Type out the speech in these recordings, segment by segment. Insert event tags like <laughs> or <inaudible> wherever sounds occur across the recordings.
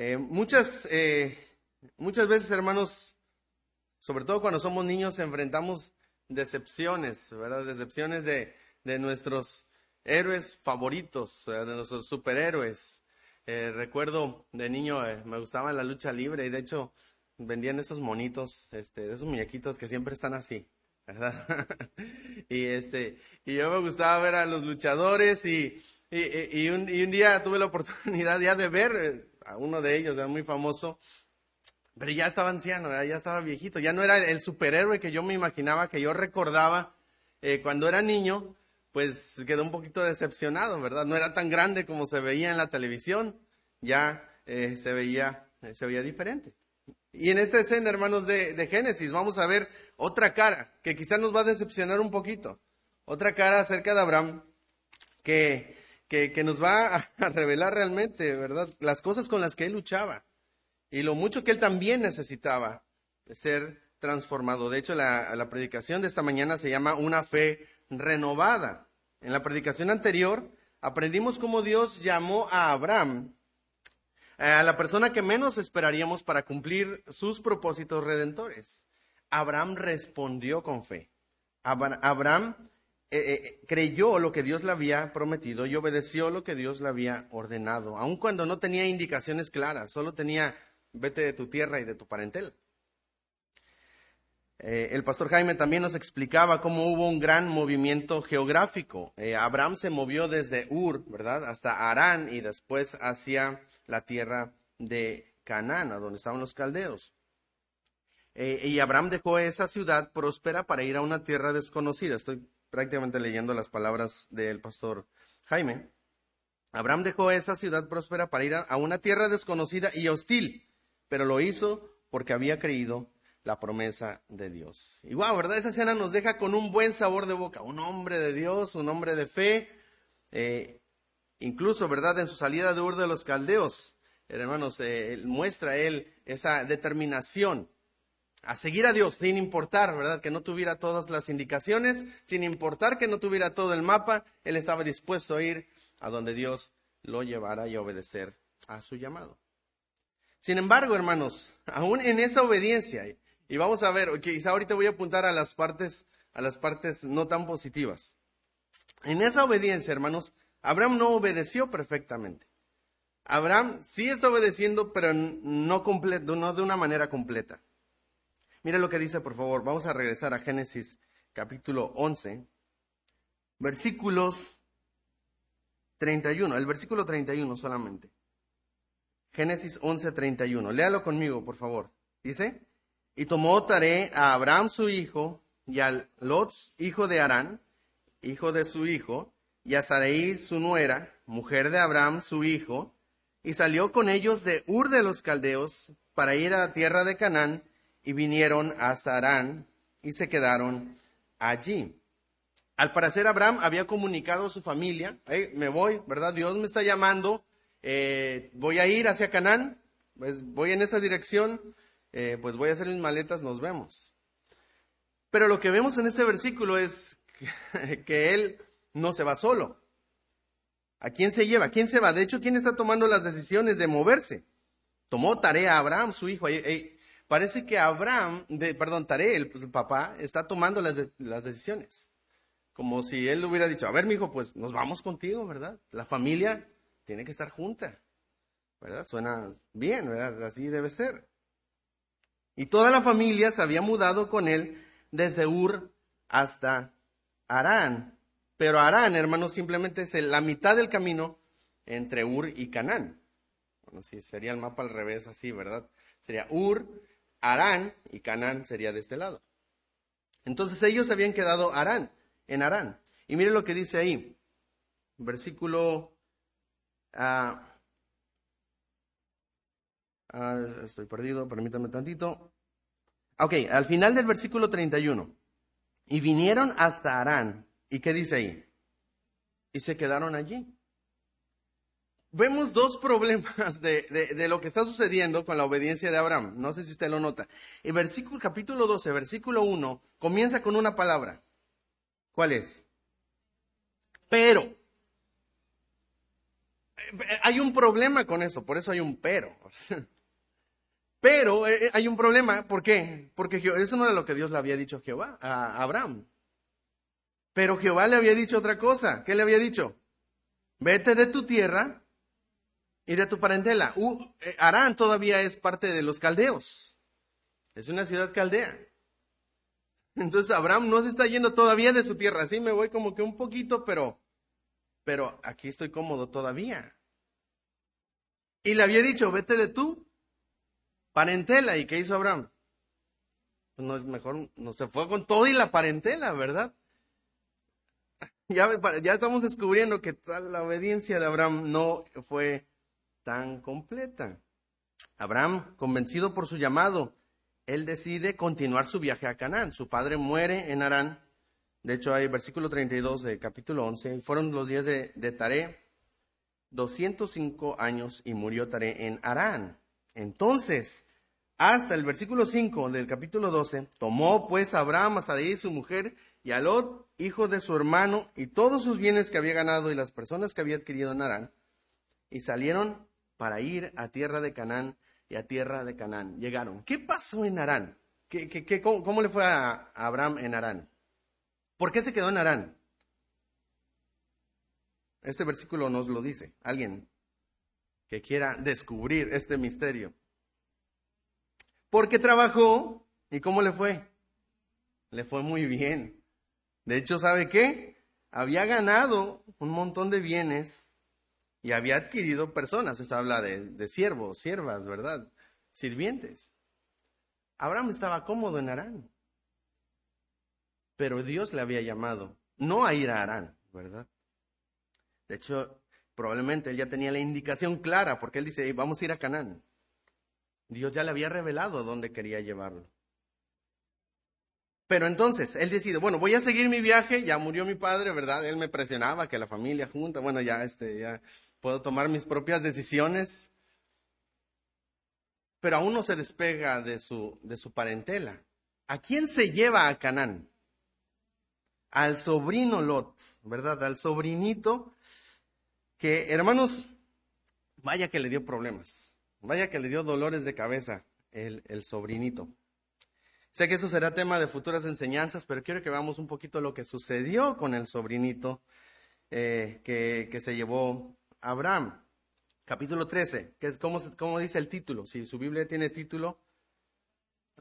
Eh, muchas, eh, muchas veces, hermanos, sobre todo cuando somos niños, enfrentamos decepciones, ¿verdad? Decepciones de, de nuestros héroes favoritos, de nuestros superhéroes. Eh, recuerdo de niño me gustaba la lucha libre y de hecho vendían esos monitos, este, esos muñequitos que siempre están así, ¿verdad? <laughs> y este, y yo me gustaba ver a los luchadores y, y, y, un, día tuve la oportunidad ya de ver uno de ellos, era muy famoso, pero ya estaba anciano, ya estaba viejito, ya no era el superhéroe que yo me imaginaba, que yo recordaba eh, cuando era niño, pues quedó un poquito decepcionado, ¿verdad? No era tan grande como se veía en la televisión, ya eh, se, veía, eh, se veía diferente. Y en esta escena, hermanos de, de, Génesis, vamos a ver otra cara que quizás nos va a decepcionar un poquito. Otra cara acerca de Abraham que que, nos va <laughs> a, revelar realmente, ¿verdad? Las cosas con las que él luchaba y lo mucho que él también necesitaba ser transformado. De hecho, la, la predicación de esta mañana se llama una fe renovada. En la predicación anterior aprendimos cómo Dios llamó a Abraham, a la persona que menos esperaríamos para cumplir sus propósitos redentores. Abraham respondió con fe. Abraham eh, eh, creyó lo que Dios le había prometido y obedeció lo que Dios le había ordenado, aun cuando no tenía indicaciones claras, solo tenía vete de tu tierra y de tu parentela. Eh, el pastor Jaime también nos explicaba cómo hubo un gran movimiento geográfico. Abraham se movió desde Ur, ¿verdad?, hasta Arán y después hacia la tierra de Canaán, donde estaban los caldeos. y Abraham dejó esa ciudad próspera para ir a una tierra desconocida. Estoy prácticamente leyendo las palabras del pastor Jaime. Abraham dejó esa ciudad próspera para ir a, una tierra desconocida y hostil, pero lo hizo porque había creído la promesa de Dios. Y wow, ¿verdad? Esa escena nos deja con un buen sabor de boca. Un hombre de Dios, un hombre de fe. Eh, incluso, ¿verdad? En su salida de Ur de los Caldeos, hermanos, eh, muestra él esa determinación a seguir a Dios sin importar, ¿verdad? Que no tuviera todas las indicaciones, sin importar que no tuviera todo el mapa, él estaba dispuesto a ir a donde Dios lo llevara y obedecer a su llamado. Sin embargo, hermanos, aún en esa obediencia, y vamos a ver, quizá ahorita voy a apuntar a las partes, a las partes no tan positivas. En esa obediencia, hermanos, Abraham no obedeció perfectamente. Abraham sí está obedeciendo, pero no, no de una manera completa. Mire lo que dice, por favor. Vamos a regresar a Génesis capítulo 11, versículos 31, el versículo 31 solamente. Génesis 11, 31. Léalo conmigo, por favor. Dice, y tomó Taré a Abraham su hijo, y a Lot, hijo de Arán, hijo de su hijo, y a Sarai su nuera, mujer de Abraham su hijo, y salió con ellos de Ur de los Caldeos para ir a la tierra de Canaán, y vinieron hasta Arán y se quedaron allí. Al parecer Abraham había comunicado a su familia, me voy, ¿verdad? Dios me está llamando, eh, voy a ir hacia Canaán, pues voy en esa dirección, eh, pues voy a hacer mis maletas, nos vemos. Pero lo que vemos en este versículo es <laughs> que, él no se va solo. ¿A quién se lleva? quién se va? De hecho, ¿quién está tomando las decisiones de moverse? Tomó tarea a Abraham, su hijo parece que Abraham, perdón, Taré, pues, el, papá, está tomando las, decisiones. Como si él hubiera dicho, a ver, mi hijo, pues nos vamos contigo, ¿verdad? La familia tiene que estar junta, ¿verdad? Suena bien, ¿verdad? Así debe ser. Y toda la familia se había mudado con él desde Ur hasta Arán. Pero Arán, hermanos, simplemente es la mitad del camino entre Ur y Canaán. Bueno, si sería el mapa al revés así, ¿verdad? Sería Ur Arán y Canaán sería de este lado. Entonces ellos habían quedado Arán, en Arán. Y mire lo que dice ahí, versículo... Uh, estoy perdido, permítanme tantito. Ok, al final del versículo 31. Y vinieron hasta Arán. ¿Y qué dice ahí? Y se quedaron allí vemos dos problemas de, lo que está sucediendo con la obediencia de Abraham. No sé si usted lo nota. El versículo, capítulo 12, versículo 1, comienza con una palabra. ¿Cuál es? Pero. hay un problema con eso, por eso hay un pero. <laughs> Pero eh, eh, hay un problema, ¿por qué? Porque eso no era lo que Dios le había dicho a Abraham. Pero Jehová le había dicho otra cosa. ¿Qué le había dicho? Vete de tu tierra y de tu parentela. Uh, Arán todavía es parte de los caldeos. Es una ciudad caldea. Entonces Abraham no se está yendo todavía de su tierra. Sí, me voy como que un poquito, pero, pero aquí estoy cómodo todavía. Y le había dicho, vete de tu parentela. ¿Y qué hizo Abraham? Pues no es mejor, no se fue con todo y la parentela, ¿verdad? Ya, ya estamos descubriendo que la obediencia de Abraham no fue tan completa. Abraham, convencido por su llamado, él decide continuar su viaje a Canaán. Su padre muere en Arán. De hecho, hay versículo 32 del capítulo 11. Fueron los días de, de Taré, 205 años, y murió Taré en Arán. Entonces, hasta el versículo 5 del capítulo 12, tomó pues Abraham a Sarai su mujer y a Lot, hijo de su hermano, y todos sus bienes que había ganado y las personas que había adquirido en Arán, y salieron para ir a tierra de Canaán y a tierra de Canaán. Llegaron. ¿Qué pasó en Arán? ¿Qué, qué, cómo, le fue a, Abraham en Arán? ¿Por qué se quedó en Arán? Este versículo nos lo dice. Alguien que quiera descubrir este misterio. Porque trabajó y ¿cómo le fue? Le fue muy bien. De hecho, ¿sabe qué? Había ganado un montón de bienes y había adquirido personas. Se habla de, siervos, siervas, ¿verdad? Sirvientes. Abraham estaba cómodo en Arán. Pero Dios le había llamado no a ir a Arán, ¿verdad? De hecho, probablemente él ya tenía la indicación clara porque él dice, vamos a ir a Canaán. Dios ya le había revelado dónde quería llevarlo. Pero entonces, él decide, bueno, voy a seguir mi viaje, ya murió mi padre, ¿verdad? Él me presionaba que la familia junta, bueno, ya este, ya puedo tomar mis propias decisiones. Pero aún no se despega de su, de su parentela. ¿A quién se lleva a Canaán? Al sobrino Lot, ¿verdad? Al sobrinito que, hermanos, vaya que le dio problemas, vaya que le dio dolores de cabeza el, el sobrinito. Sé que eso será tema de futuras enseñanzas, pero quiero que veamos un poquito lo que sucedió con el sobrinito eh, que, se llevó Abraham. Capítulo 13, que es como, dice el título. Si su Biblia tiene título,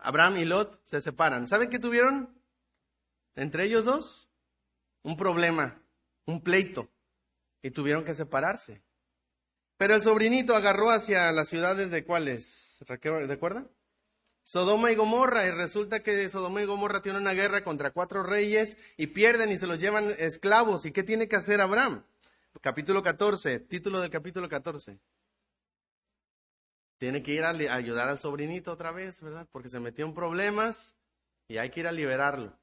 Abraham y Lot se separan. ¿Saben qué tuvieron? Entre ellos dos, un problema, un pleito, y tuvieron que separarse. Pero el sobrinito agarró hacia las ciudades de cuáles, ¿recuerdan? Sodoma y Gomorra, y resulta que Sodoma y Gomorra tienen una guerra contra cuatro reyes y pierden y se los llevan esclavos. ¿Y qué tiene que hacer Abraham? Capítulo 14, título del capítulo 14. Tiene que ir a, ayudar al sobrinito otra vez, ¿verdad? Porque se metió en problemas y hay que ir a liberarlo.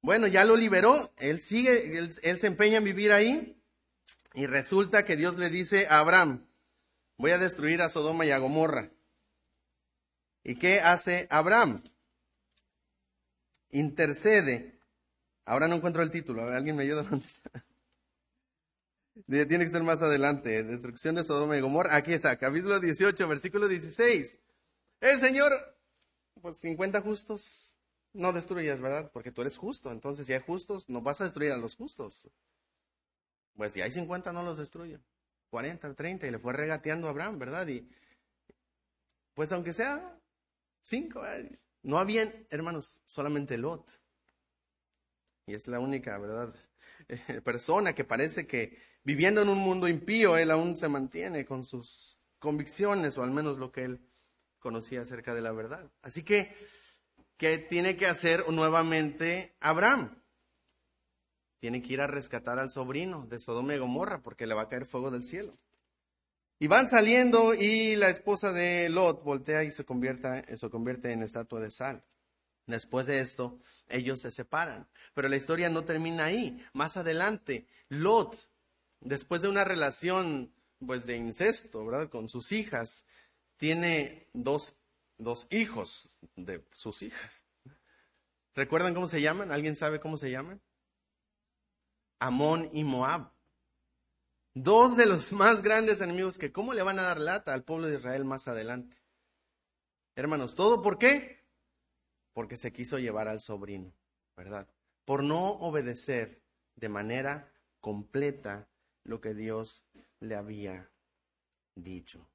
Bueno, ya lo liberó, él sigue, él, se empeña en vivir ahí y resulta que Dios le dice a Abraham, voy a destruir a Sodoma y a Gomorra. ¿Y qué hace Abraham? Intercede. Ahora no encuentro el título. ¿Alguien me ayuda? Tiene que ser más adelante. Destrucción de Sodoma y Gomorra. Aquí está, capítulo 18, versículo 16. El Señor, pues 50 justos, no destruyas, ¿verdad? Porque tú eres justo. Entonces, si hay justos, no vas a destruir a los justos. Pues si hay 50, no los destruyo. 40, 30, y le fue regateando a Abraham, ¿verdad? Y pues aunque sea Cinco. No habían, hermanos, solamente Lot. Y es la única, ¿verdad? <laughs> persona que parece que viviendo en un mundo impío, él aún se mantiene con sus convicciones, o al menos lo que él conocía acerca de la verdad. Así que, ¿qué tiene que hacer nuevamente Abraham? Tiene que ir a rescatar al sobrino de Sodoma y Gomorra porque le va a caer fuego del cielo. Y van saliendo y la esposa de Lot voltea y se, se convierte en estatua de sal. Después de esto, ellos se separan. Pero la historia no termina ahí. Más adelante, Lot, después de una relación pues de incesto, ¿verdad? Con sus hijas, tiene dos, dos hijos de sus hijas. ¿Recuerdan cómo se llaman? ¿Alguien sabe cómo se llaman? Amón y Moab. Dos de los <laughs> más grandes enemigos que cómo le van a dar lata al pueblo de Israel más adelante. Hermanos, ¿todo por qué? Porque se quiso llevar al sobrino, ¿verdad? Por no obedecer de manera completa lo que Dios le había dicho.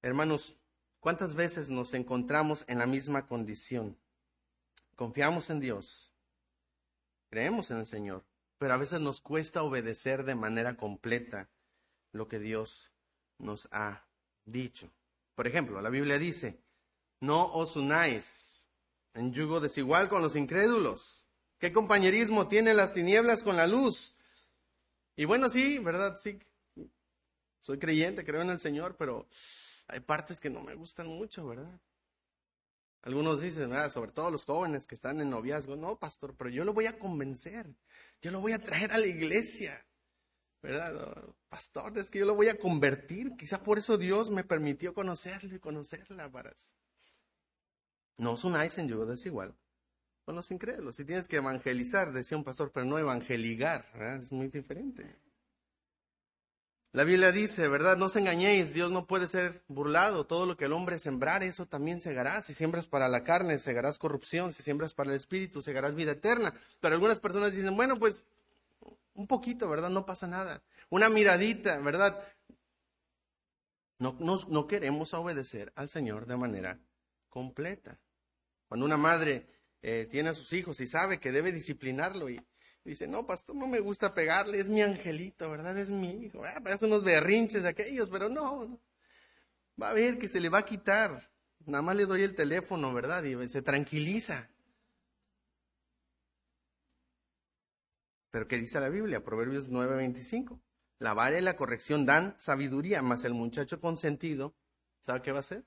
Hermanos, ¿cuántas veces nos encontramos en la misma condición? Confiamos en Dios, creemos en el Señor, pero a veces nos cuesta obedecer de manera completa lo que Dios nos ha dicho. Por ejemplo, la Biblia dice, no os unáis en yugo desigual con los incrédulos. ¿Qué compañerismo tiene las tinieblas con la luz? Y bueno, sí, ¿verdad? Sí, soy creyente, creo en el Señor, pero hay partes que no me gustan mucho, ¿verdad? Algunos dicen, ¿verdad? sobre todo los jóvenes que están en noviazgo, no, pastor, pero yo lo voy a convencer, yo lo voy a traer a la iglesia, ¿verdad? pastor, es que yo lo voy a convertir, quizá por eso Dios me permitió conocerle y conocerla para... No os unáis en yugo desigual con los incrédulos. Si tienes que evangelizar, decía un pastor, pero no evangeligar, es muy diferente. La Biblia dice, ¿verdad? No os engañéis, Dios no puede ser burlado. Todo lo que el hombre sembrar, eso también segará. Si siembras para la carne, segarás corrupción. Si siembras para el espíritu, segarás vida eterna. Pero algunas personas dicen, bueno, pues un poquito, ¿verdad? No pasa nada. Una miradita, ¿verdad? No, no, no queremos obedecer al Señor de manera completa. Cuando una madre eh, tiene a sus hijos y sabe que debe disciplinarlo y dice, no, pastor, no me gusta pegarle, es mi angelito, ¿verdad? Es mi hijo. Ah, parece unos berrinches aquellos, pero no, Va a ver que se le va a quitar. Nada más le doy el teléfono, ¿verdad? Y se tranquiliza. Pero ¿qué dice la Biblia? Proverbios 9:25. La vara y la corrección dan sabiduría, mas el muchacho consentido, ¿sabe qué va a hacer?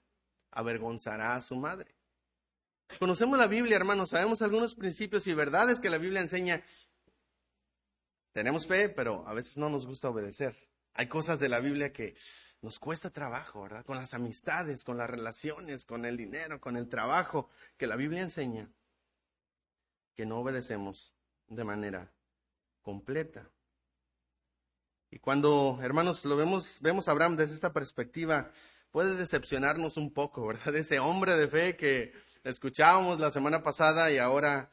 Avergonzará a su madre. Conocemos la Biblia, hermanos, sabemos algunos principios y verdades que la Biblia enseña. Tenemos fe, pero a veces no nos gusta obedecer. Hay cosas de la Biblia que nos cuesta trabajo, ¿verdad? Con las amistades, con las relaciones, con el dinero, con el trabajo, que la Biblia enseña que no obedecemos de manera completa. Y cuando, hermanos, lo vemos, vemos a Abraham desde esta perspectiva, puede decepcionarnos un poco, ¿verdad? <laughs> Ese hombre de fe que escuchábamos la semana pasada y ahora,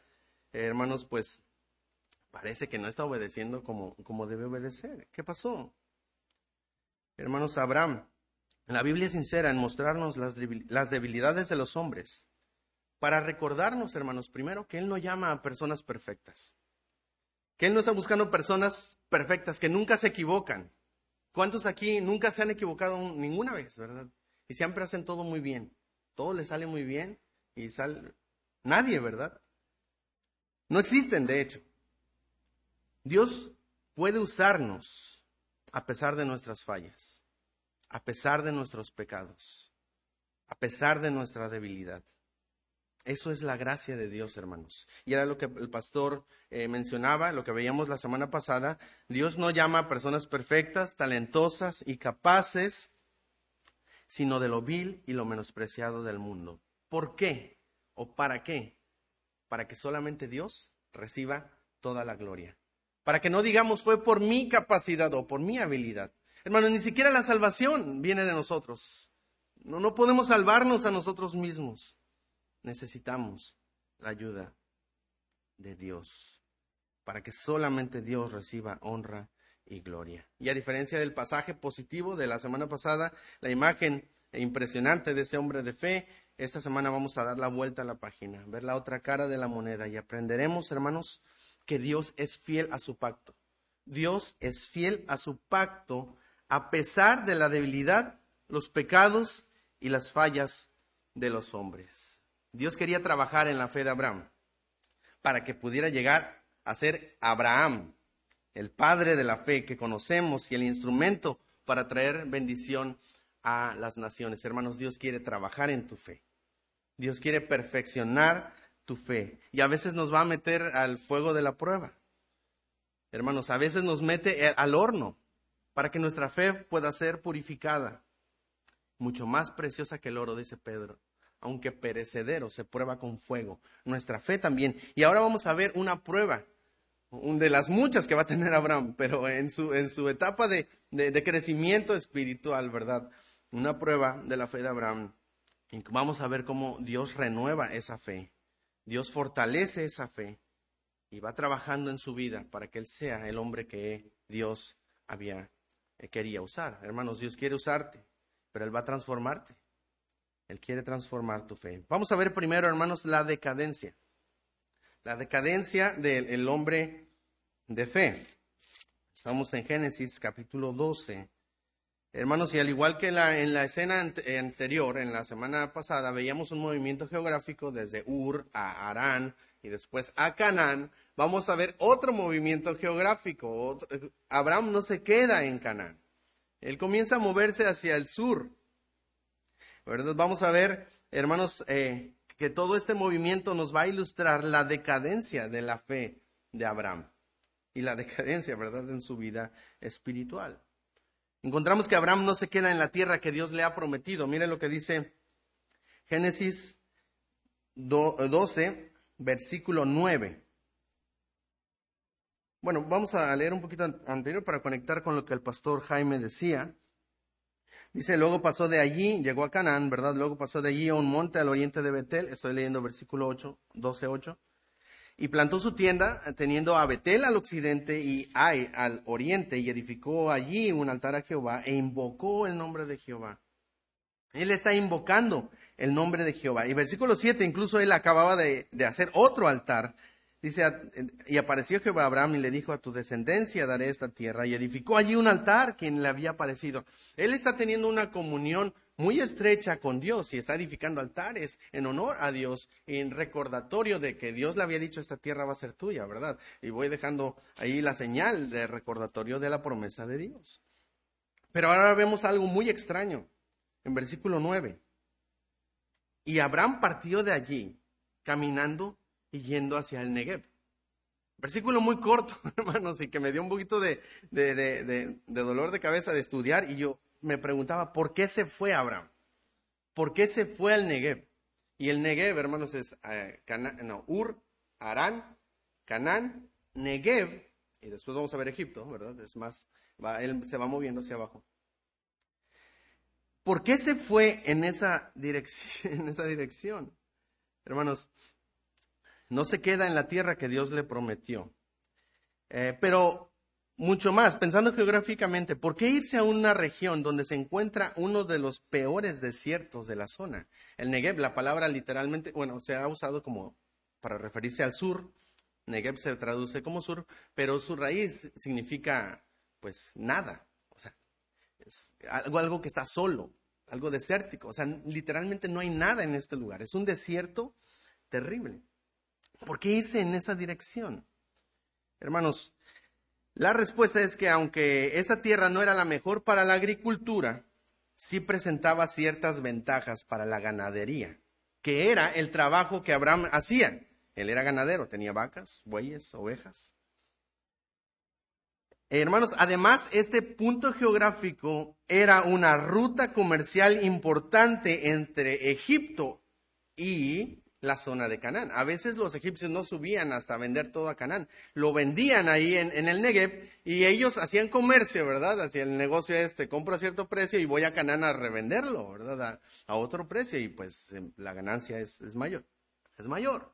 eh, hermanos, pues parece que no está obedeciendo como, como debe obedecer. ¿Qué pasó? Hermanos, Abraham, la Biblia es sincera en mostrarnos las, las debilidades de los hombres para recordarnos, hermanos, primero que Él no llama a personas perfectas, que Él no está buscando personas perfectas, que nunca se equivocan. ¿Cuántos aquí nunca se han equivocado ninguna vez, verdad? Y siempre hacen todo muy bien. Todo les sale muy bien y sale nadie, ¿verdad? No existen, de hecho. Dios puede usarnos a pesar de nuestras fallas, a pesar de nuestros pecados, a pesar de nuestra debilidad. Eso es la gracia de Dios, hermanos. Y era lo que el pastor eh, mencionaba, lo que veíamos la semana pasada. Dios no llama a personas perfectas, talentosas y capaces, sino de lo vil y lo menospreciado del mundo. ¿Por qué? ¿O para qué? Para que solamente Dios reciba toda la gloria. Para que no digamos fue por mi capacidad o por mi habilidad. Hermano, ni siquiera la salvación viene de nosotros. No, no podemos salvarnos a nosotros mismos. Necesitamos la ayuda de Dios. Para que solamente Dios reciba honra y gloria. Y a diferencia del pasaje positivo de la semana pasada, la imagen impresionante de ese hombre de fe esta semana vamos a dar la vuelta a la página, ver la otra cara de la moneda y aprenderemos, hermanos, que Dios es fiel a su pacto. Dios es fiel a su pacto a pesar de la debilidad, los pecados y las fallas de los hombres. Dios quería trabajar en la fe de Abraham para que pudiera llegar a ser Abraham, el padre de la fe que conocemos y el instrumento para traer bendición a las naciones. Hermanos, Dios quiere trabajar en tu fe. Dios quiere perfeccionar tu fe. Y a veces nos va a meter al fuego de la prueba. Hermanos, a veces nos mete al horno para que nuestra fe pueda ser purificada. Mucho más preciosa que el oro, dice Pedro. Aunque perecedero, se prueba con fuego. Nuestra fe también. Y ahora vamos a ver una prueba de las muchas que va a tener Abraham, pero en su, en su etapa de, de crecimiento espiritual, ¿verdad? Una prueba de la fe de Abraham. Vamos a ver cómo Dios renueva esa fe. Dios fortalece esa fe y va trabajando en su vida para que él sea el hombre que Dios había eh, quería usar. Hermanos, Dios quiere usarte, pero él va a transformarte. Él quiere transformar tu fe. Vamos a ver primero, hermanos, la decadencia. La decadencia del hombre de fe. Estamos en Génesis capítulo 12. Hermanos, y al igual que en la escena anterior, en la semana pasada, veíamos un movimiento geográfico desde Ur a Arán y después a Canaán, vamos a ver otro movimiento geográfico. Abraham no se queda en Canaán. Él comienza a moverse hacia el sur. Vamos a ver, hermanos, eh, que todo este movimiento nos va a ilustrar la decadencia de la fe de Abraham y la decadencia, ¿verdad?, en su vida espiritual. Encontramos que Abraham no se queda en la tierra que Dios le ha prometido. Mire lo que dice Génesis 12, versículo 9. Bueno, vamos a leer un poquito anterior para conectar con lo que el pastor Jaime decía. Dice, luego pasó de allí, llegó a Canaán, ¿verdad? Luego pasó de allí a un monte al oriente de Betel, estoy leyendo versículo 8, 12, 8, y plantó su tienda teniendo a Betel al occidente y Ai al oriente, y edificó allí un altar a Jehová e invocó el nombre de Jehová. Él está invocando el nombre de Jehová. Y versículo 7, incluso él acababa de, hacer otro altar. Dice, y apareció Jehová a Abraham y le dijo, a tu descendencia daré esta tierra. Y edificó allí un altar quien le había aparecido. Él está teniendo una comunión muy estrecha con Dios y está edificando altares en honor a Dios, en recordatorio de que Dios le había dicho, esta tierra va a ser tuya, ¿verdad? Y voy dejando ahí la señal de recordatorio de la promesa de Dios. Pero ahora vemos algo muy extraño en versículo 9. Y Abraham partió de allí, caminando y yendo hacia el Negev. Versículo muy corto, <laughs> hermanos, y que me dio un poquito de, dolor de cabeza de estudiar. Y yo me preguntaba, ¿por qué se fue Abraham? ¿Por qué se fue al Negev? Y el Negev, hermanos, es eh, no, Ur, Arán, Canaán, Negev, y después vamos a ver Egipto, ¿verdad? Es más, él se va moviendo hacia abajo. ¿Por qué se fue en esa dirección? <laughs> En esa dirección? Hermanos, no se queda en la tierra que Dios le prometió. Eh, pero mucho más, pensando geográficamente, ¿por qué irse a una región donde se encuentra uno de los peores desiertos de la zona? El Negev, la palabra literalmente, bueno, se ha usado como para referirse al sur. Negev se traduce como sur, pero su raíz significa, pues, nada algo, algo que está solo, algo desértico. O sea, literalmente no hay nada en este lugar. Es un desierto terrible. ¿Por qué irse en esa dirección? Hermanos, la respuesta es que aunque esa tierra no era la mejor para la agricultura, sí presentaba ciertas ventajas para la ganadería, que era el trabajo que Abraham hacía. Él era ganadero, tenía vacas, bueyes, ovejas. Hermanos, además este punto geográfico era una ruta comercial importante entre Egipto y la zona de Canaán. A veces los egipcios no subían hasta vender todo a Canaán, lo vendían ahí en, el Negev y ellos hacían comercio, ¿verdad? Hacían el negocio este, compro a cierto precio y voy a Canaán a revenderlo, ¿verdad? A, otro precio y pues em, la ganancia es, es mayor, es mayor.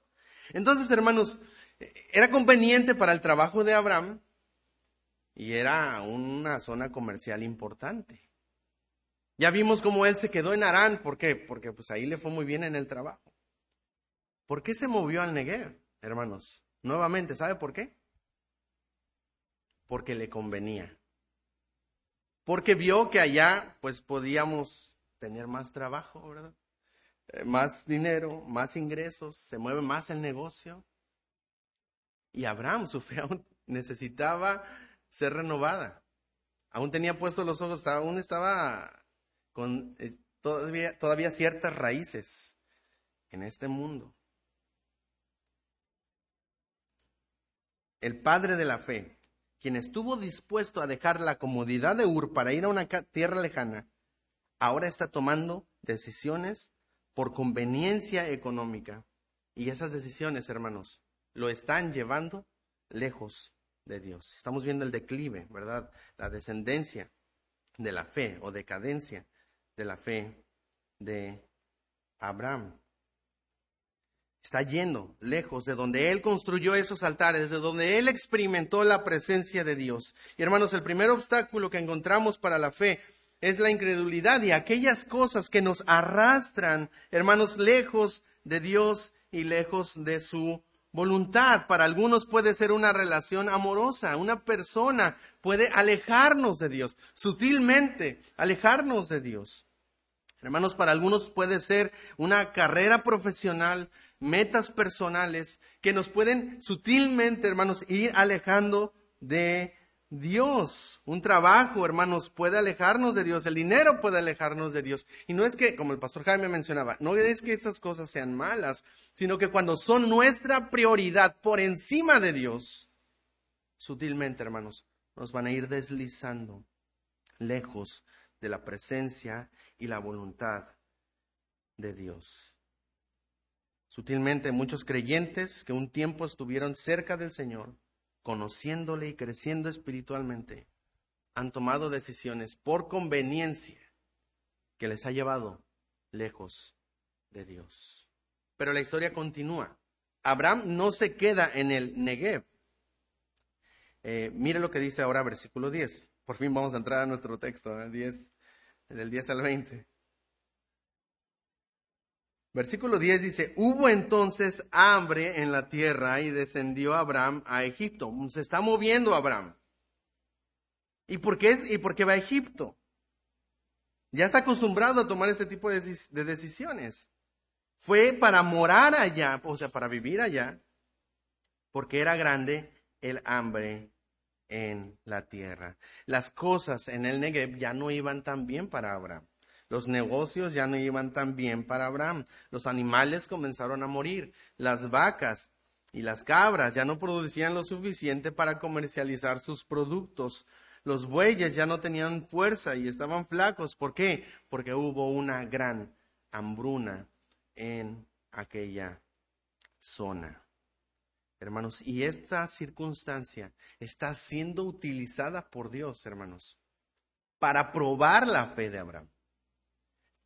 Entonces, hermanos, era conveniente para el trabajo de Abraham y era una zona comercial importante. Ya vimos cómo él se quedó en Arán, ¿por qué? Porque pues ahí le fue muy bien en el trabajo. ¿Por qué se movió al Negev, hermanos? Nuevamente, ¿sabe por qué? Porque le convenía. Porque vio que allá pues podíamos tener más trabajo, ¿verdad? Eh, más dinero, más ingresos, se mueve más el negocio. Y Abraham, <laughs> su fe aún necesitaba ser renovada. Aún tenía puestos los ojos, aún estaba con eh, todavía, todavía ciertas raíces en este mundo. El padre de la fe, quien estuvo dispuesto a dejar la comodidad de Ur para ir a una tierra lejana, ahora está tomando decisiones por conveniencia económica. Y esas decisiones, hermanos, lo están llevando lejos de Dios. Estamos viendo el declive, ¿verdad? La descendencia de la fe o decadencia de la fe de Abraham. Está yendo lejos de donde él construyó esos altares, de donde él experimentó la presencia de Dios. Y hermanos, el primer obstáculo que encontramos para la fe es la incredulidad y aquellas cosas que nos arrastran, hermanos, lejos de Dios y lejos de su voluntad. Para algunos puede ser una relación amorosa. Una persona puede alejarnos de Dios, sutilmente alejarnos de Dios. Hermanos, para algunos puede ser una carrera profesional, metas personales que nos pueden sutilmente, hermanos, ir alejando de Dios. Un trabajo, hermanos, puede alejarnos de Dios. El dinero puede alejarnos de Dios. Y no es que, como el pastor Jaime mencionaba, no es que estas cosas sean malas, sino que cuando son nuestra prioridad por encima de Dios, sutilmente, hermanos, nos van a ir deslizando lejos de la presencia y la voluntad de Dios. Sutilmente muchos creyentes que un tiempo estuvieron cerca del Señor, conociéndole y creciendo espiritualmente, han tomado decisiones por conveniencia que les ha llevado lejos de Dios. Pero la historia continúa. Abraham no se queda en el Negev. Eh, mire lo que dice ahora versículo 10. Por fin vamos a entrar a nuestro texto, 10, del 10 al 20. Versículo 10 dice, hubo entonces hambre en la tierra y descendió Abraham a Egipto. Se está moviendo Abraham. ¿Y por qué, es, y por qué va a Egipto? Ya está acostumbrado a tomar este tipo de, de decisiones. Fue para morar allá, o sea, para vivir allá, porque era grande el hambre en la tierra. Las cosas en el Negev ya no iban tan bien para Abraham. Los negocios ya no iban tan bien para Abraham. Los animales comenzaron a morir. Las vacas y las cabras ya no producían lo suficiente para comercializar sus productos. Los bueyes ya no tenían fuerza y estaban flacos. ¿Por qué? Porque hubo una gran hambruna en aquella zona. Hermanos, y esta circunstancia está siendo utilizada por Dios, hermanos, para probar la fe de Abraham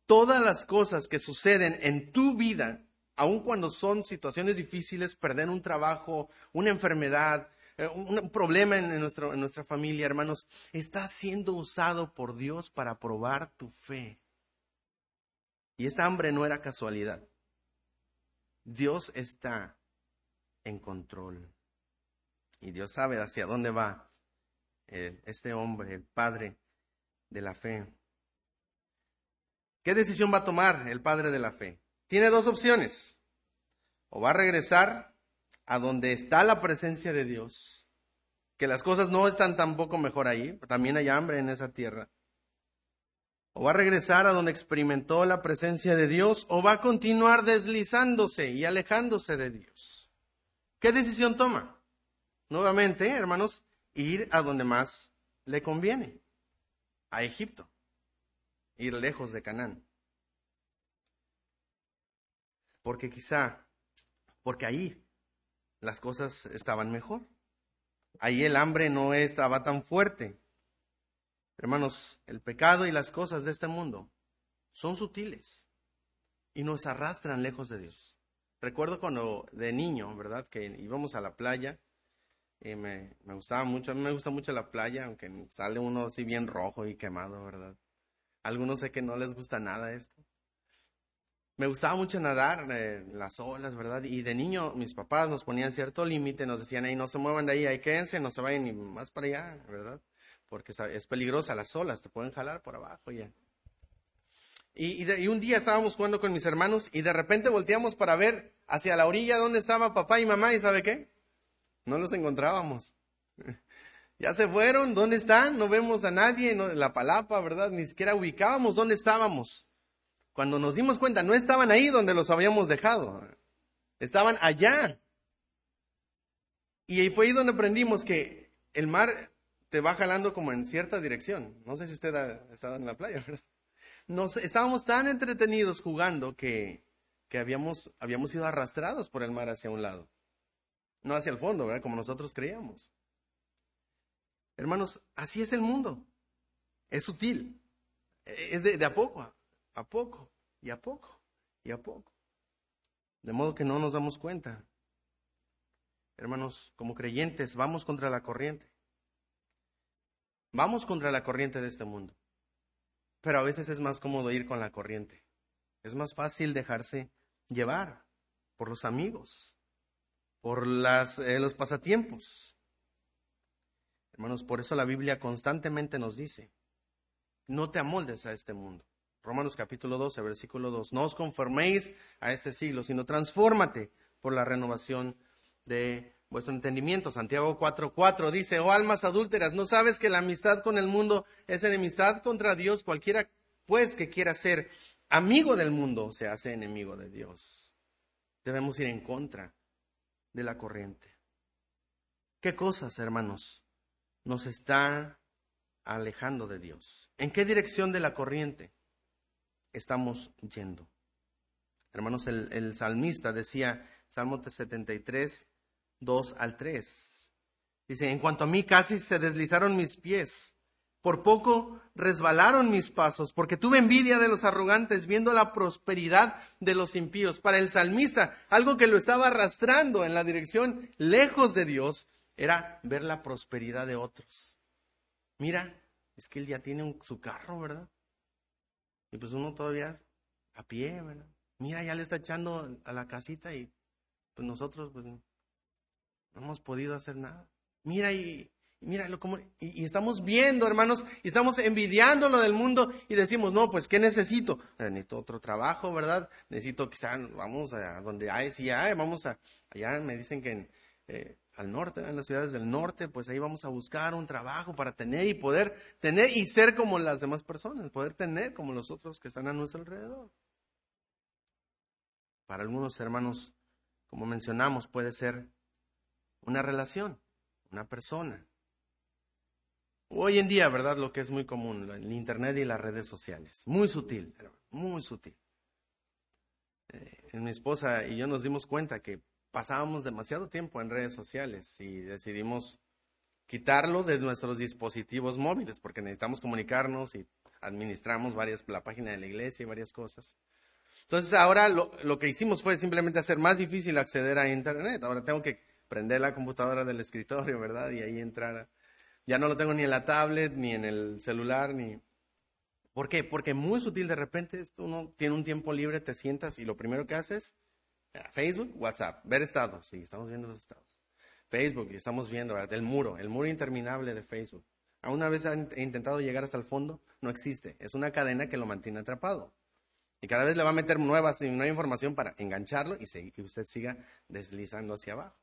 todas las cosas que suceden en tu vida, aun cuando son situaciones difíciles, perder un trabajo, una enfermedad, eh, un problema en, nuestra familia, hermanos, está siendo usado por Dios para probar tu fe. Y esta hambre no era casualidad. Dios está en control. Y Dios sabe hacia dónde va eh, este hombre, el padre de la fe. ¿Qué decisión va a tomar el padre de la fe? Tiene dos opciones. O va a regresar a donde está la presencia de Dios, que las cosas no están tampoco mejor ahí, también hay hambre en esa tierra. O va a regresar a donde experimentó la presencia de Dios, o va a continuar deslizándose y alejándose de Dios. ¿Qué decisión toma? Nuevamente, hermanos, ir a donde más le conviene, a Egipto ir lejos de Canaán. Porque quizá, porque ahí las cosas estaban mejor. Ahí el hambre no estaba tan fuerte. Hermanos, el pecado y las cosas de este mundo son sutiles y nos arrastran lejos de Dios. Recuerdo cuando de niño, ¿verdad? Que íbamos a la playa y me, me gustaba mucho, a mí me gusta mucho la playa, aunque sale uno así bien rojo y quemado, ¿verdad? Algunos sé que no les gusta nada esto. Me gustaba mucho nadar en las olas, ¿verdad? Y de niño mis papás nos ponían cierto límite, nos decían, ahí no se muevan de ahí, ahí quédense, no se vayan ni más para allá, ¿verdad? Porque es peligrosa las olas, te pueden jalar por abajo ya. Y, y, un día estábamos jugando con mis hermanos y de repente volteamos para ver hacia la orilla donde estaba papá y mamá y ¿sabe qué? No los encontrábamos. Ya se fueron, ¿dónde están? No vemos a nadie, en la palapa, ¿verdad? Ni siquiera ubicábamos dónde estábamos. Cuando nos dimos cuenta, no estaban ahí donde los habíamos dejado. Estaban allá. Y ahí fue ahí donde aprendimos que el mar te va jalando como en cierta dirección. No sé si usted ha estado en la playa, ¿verdad? Nos, estábamos tan entretenidos jugando que, que habíamos, habíamos sido arrastrados por el mar hacia un lado. no hacia el fondo, ¿verdad? Como nosotros creíamos. Hermanos, así es el mundo. Es sutil. Es de, a poco, a poco, y a poco, y a poco. De modo que no nos damos cuenta. Hermanos, como creyentes, vamos contra la corriente. Vamos contra la corriente de este mundo. Pero a veces es más cómodo ir con la corriente. Es más fácil dejarse llevar por los amigos, por las, eh, los pasatiempos. Hermanos, por eso la Biblia constantemente nos dice, no te amoldes a este mundo. Romanos capítulo 12, versículo 2, no os conforméis a este siglo, sino transfórmate por la renovación de vuestro entendimiento. Santiago 4:4 4 dice, oh almas adúlteras, ¿no sabes que la amistad con el mundo es enemistad contra Dios? Cualquiera pues que quiera ser amigo del mundo se hace enemigo de Dios. Debemos ir en contra de la corriente. ¿Qué cosas, hermanos, nos está alejando de Dios? ¿En qué dirección de la corriente estamos yendo? Hermanos, el, salmista decía, Salmo 73, 2 al 3. Dice, en cuanto a mí casi se deslizaron mis pies, por poco resbalaron mis pasos, porque tuve envidia de los arrogantes viendo la prosperidad de los impíos. Para el salmista, algo que lo estaba arrastrando en la dirección lejos de Dios era ver la prosperidad de otros. Mira, es que él ya tiene su carro, ¿verdad? Y pues uno todavía a pie, ¿verdad? Mira, ya le está echando a la casita y pues nosotros pues no hemos podido hacer nada. Mira y, míralo como, y, estamos viendo, hermanos, y estamos envidiando lo del mundo y decimos, no, pues, ¿qué necesito? Eh, necesito otro trabajo, ¿verdad? Necesito quizá, vamos a donde hay, sí hay, vamos a, allá me dicen que eh, al norte, en las ciudades del norte, pues ahí vamos a buscar un trabajo para tener y poder tener y ser como las demás personas, poder tener como los otros que están a nuestro alrededor. Para algunos hermanos, como mencionamos, puede ser una relación, una persona. Hoy en día, ¿verdad? Lo que es muy común, el Internet y las redes sociales. Muy sutil, muy sutil. Eh, mi esposa y yo nos dimos cuenta que pasábamos demasiado tiempo en redes sociales y decidimos quitarlo de nuestros dispositivos móviles porque necesitamos comunicarnos y administramos varias, la página de la iglesia y varias cosas. Entonces ahora lo, lo que hicimos fue simplemente hacer más difícil acceder a Internet. Ahora tengo que prender la computadora del escritorio, ¿verdad? Y ahí entrar. Ya no lo tengo ni en la tablet, ni en el celular, ni... ¿Por qué? Porque muy sutil de repente uno tiene un tiempo libre, te sientas y lo primero que haces, Facebook, WhatsApp, ver estados. Sí, estamos viendo los estados. Facebook, y estamos viendo. El muro, el muro interminable de Facebook. ¿A una vez han intentado llegar hasta el fondo? No existe. Es una cadena que lo mantiene atrapado. Y cada vez le va a meter nuevas y nueva información para engancharlo y, y usted siga deslizando hacia abajo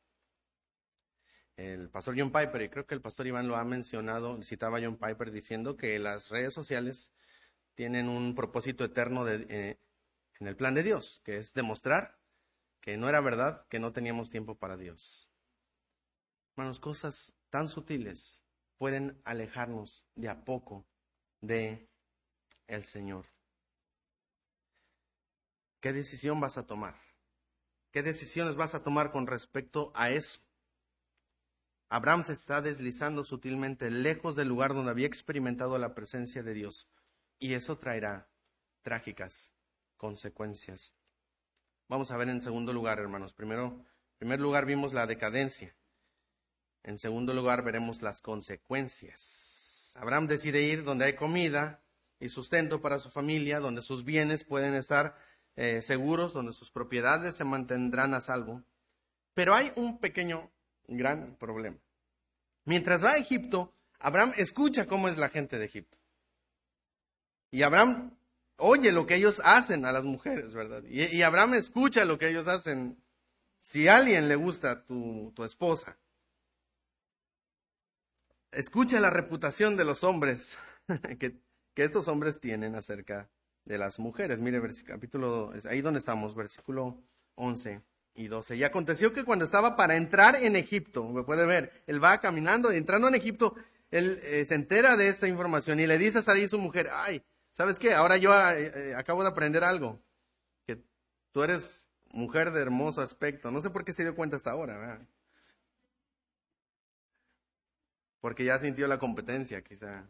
el pastor John Piper, y creo que el pastor Iván lo ha mencionado, citaba a John Piper diciendo que las redes sociales tienen un propósito eterno eh, en el plan de Dios, que es demostrar que no era verdad, que no teníamos tiempo para Dios. Hermanos, cosas tan sutiles pueden alejarnos de a poco de el Señor. ¿Qué decisión vas a tomar? ¿Qué decisiones vas a tomar con respecto a eso? Abraham se está deslizando sutilmente lejos del lugar donde había experimentado la presencia de Dios. Y eso traerá trágicas consecuencias. Vamos a ver en segundo lugar, hermanos. Primero, en primer lugar vimos la decadencia. En segundo lugar veremos las consecuencias. Abraham decide ir donde hay comida y sustento para su familia, donde sus bienes pueden estar eh, seguros, donde sus propiedades se mantendrán a salvo. Pero hay un pequeño, gran problema. Mientras va a Egipto, Abraham escucha cómo es la gente de Egipto. Y Abraham oye lo que ellos hacen a las mujeres, ¿verdad? Y, Abraham escucha lo que ellos hacen. Si a alguien le gusta tu, tu esposa, escucha la reputación de los hombres <laughs> que, que, estos hombres tienen acerca de las mujeres. Mire, capítulo, ahí donde estamos, versículo 11 y 12. Y aconteció que cuando estaba para entrar en Egipto, me puede ver, él va caminando, entrando en Egipto, él eh, se entera de esta información y le dice a Sarai su mujer, ay, ¿sabes qué? Ahora yo eh, eh, acabo de aprender algo, que tú eres mujer de hermoso aspecto. No sé por qué se dio cuenta hasta ahora, porque ya sintió la competencia, quizá.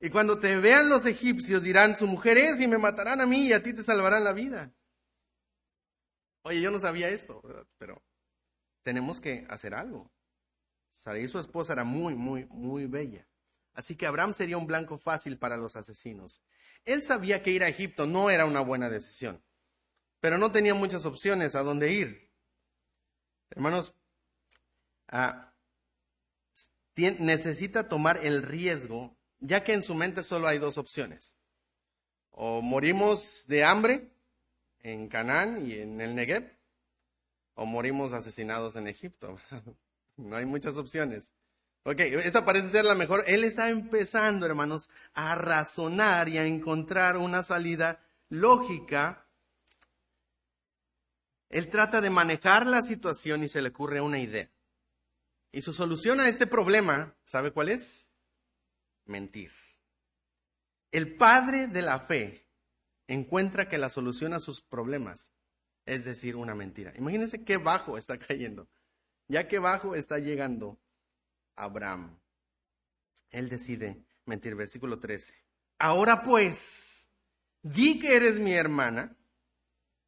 Y cuando te vean los egipcios dirán, su mujer es y me matarán a mí y a ti te salvarán la vida. Oye, yo no sabía esto, ¿verdad? pero tenemos que hacer algo. Sarai, su esposa, era muy, muy, muy bella. Así que Abraham sería un blanco fácil para los asesinos. Él sabía que ir a Egipto no era una buena decisión, pero no tenía muchas opciones a dónde ir. Hermanos, ah, necesita tomar el riesgo, ya que en su mente solo hay dos opciones. O morimos de hambre en Canaán y en el Negev, o morimos asesinados en Egipto. <laughs> no hay muchas opciones. Ok, esta parece ser la mejor. Él está empezando, hermanos, a razonar y a encontrar una salida lógica. Él trata de manejar la situación y se le ocurre una idea. Y su solución a este problema, ¿sabe cuál es? Mentir. El padre de la fe encuentra que la solución a sus problemas es decir una mentira. Imagínense qué bajo está cayendo. Ya que bajo está llegando Abraham. Él decide mentir. Versículo 13. Ahora pues, di que eres mi hermana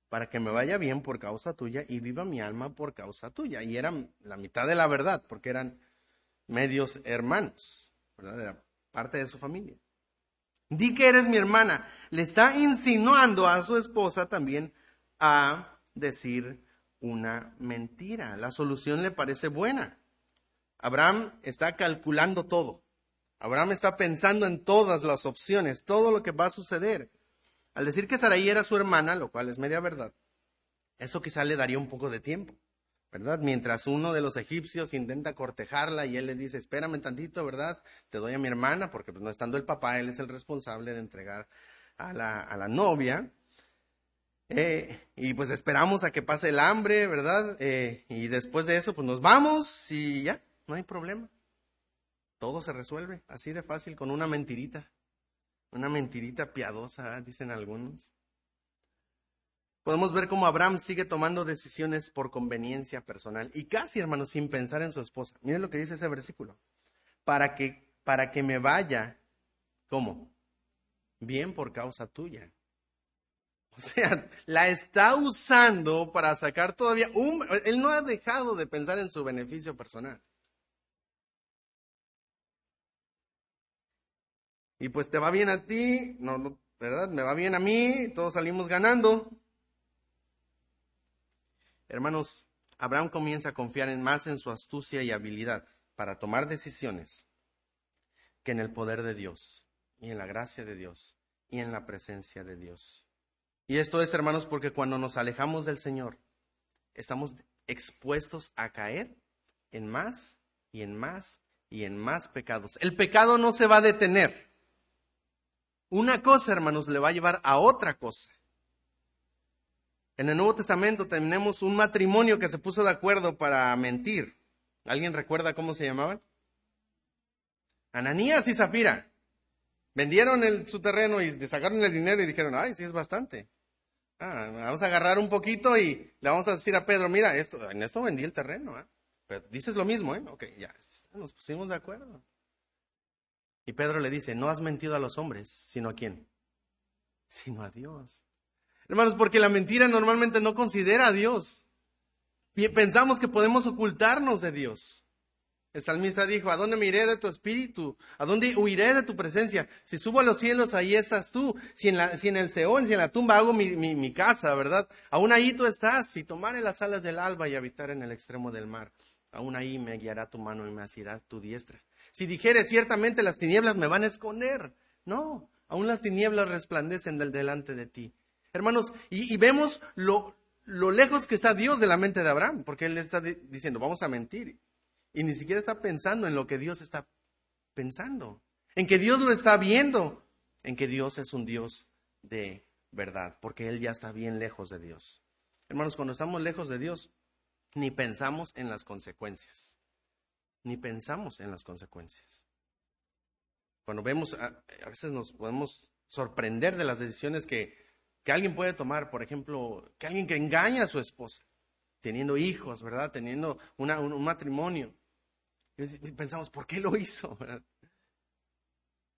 para que me vaya bien por causa tuya y viva mi alma por causa tuya. Y era la mitad de la verdad, porque eran medios hermanos, ¿verdad? Era parte de su familia. Di que eres mi hermana. Le está insinuando a su esposa también a decir una mentira. La solución le parece buena. Abraham está calculando todo. Abraham está pensando en todas las opciones, todo lo que va a suceder. Al decir que Sarai era su hermana, lo cual es media verdad, eso quizá le daría un poco de tiempo, ¿verdad? Mientras uno de los egipcios intenta cortejarla y él le dice, espérame tantito, ¿verdad? Te doy a mi hermana, porque pues, no estando el papá, él es el responsable de entregar a la, a la novia. Eh, y pues esperamos a que pase el hambre, ¿verdad? Eh, y después de eso, pues nos vamos y ya, no hay problema. Todo se resuelve así de fácil con una mentirita. Una mentirita piadosa, dicen algunos. Podemos ver cómo Abraham sigue tomando decisiones por conveniencia personal y casi, hermanos, sin pensar en su esposa. Miren lo que dice ese versículo. Para que, para que me vaya, ¿cómo? Bien por causa tuya. O sea, la está usando para sacar todavía un... Él no ha dejado de pensar en su beneficio personal. Y pues te va bien a ti, no, ¿verdad? Me va bien a mí, todos salimos ganando. Hermanos, Abraham comienza a confiar en más en su astucia y habilidad para tomar decisiones que en el poder de Dios y en la gracia de Dios y en la presencia de Dios. Y esto es, hermanos, porque cuando nos alejamos del Señor, estamos expuestos a caer en más y en más y en más pecados. El pecado no se va a detener. Una cosa, hermanos, le va a llevar a otra cosa. En el Nuevo Testamento tenemos un matrimonio que se puso de acuerdo para mentir. ¿Alguien recuerda cómo se llamaba? Ananías y Zafira. Vendieron su terreno y sacaron el dinero y dijeron, ay, sí es bastante. Ah, vamos a agarrar un poquito y le vamos a decir a Pedro, mira, esto, en esto vendí el terreno. ¿eh? Pero dices lo mismo, ¿eh? Ok, ya, nos pusimos de acuerdo. Y Pedro le dice, no has mentido a los hombres, sino a quién? Sino a Dios. Hermanos, porque la mentira normalmente no considera a Dios. Pensamos que podemos ocultarnos de Dios. El salmista dijo, ¿a dónde me iré de tu espíritu? ¿A dónde huiré de tu presencia? Si subo a los cielos, ahí estás tú. Si en, la, si en el Seón, si en la tumba hago mi, casa, ¿verdad? Aún ahí tú estás. Si tomare las alas del alba y habitar en el extremo del mar, aún ahí me guiará tu mano y me asirá tu diestra. Si dijere ciertamente las tinieblas me van a esconder. No, aún las tinieblas resplandecen del delante de ti. Hermanos, y, vemos lo, lo, lejos que está Dios de la mente de Abraham, porque él está diciendo, vamos a mentir. Y ni siquiera está pensando en lo que Dios está pensando, en que Dios lo está viendo, en que Dios es un Dios de verdad, porque Él ya está bien lejos de Dios. Hermanos, cuando estamos lejos de Dios, ni pensamos en las consecuencias ni pensamos en las consecuencias. Cuando vemos, a, veces nos podemos sorprender de las decisiones que, que alguien puede tomar, por ejemplo, que alguien que engaña a su esposa, teniendo hijos, ¿verdad? Teniendo un, matrimonio. pensamos, ¿por qué lo hizo? <laughs>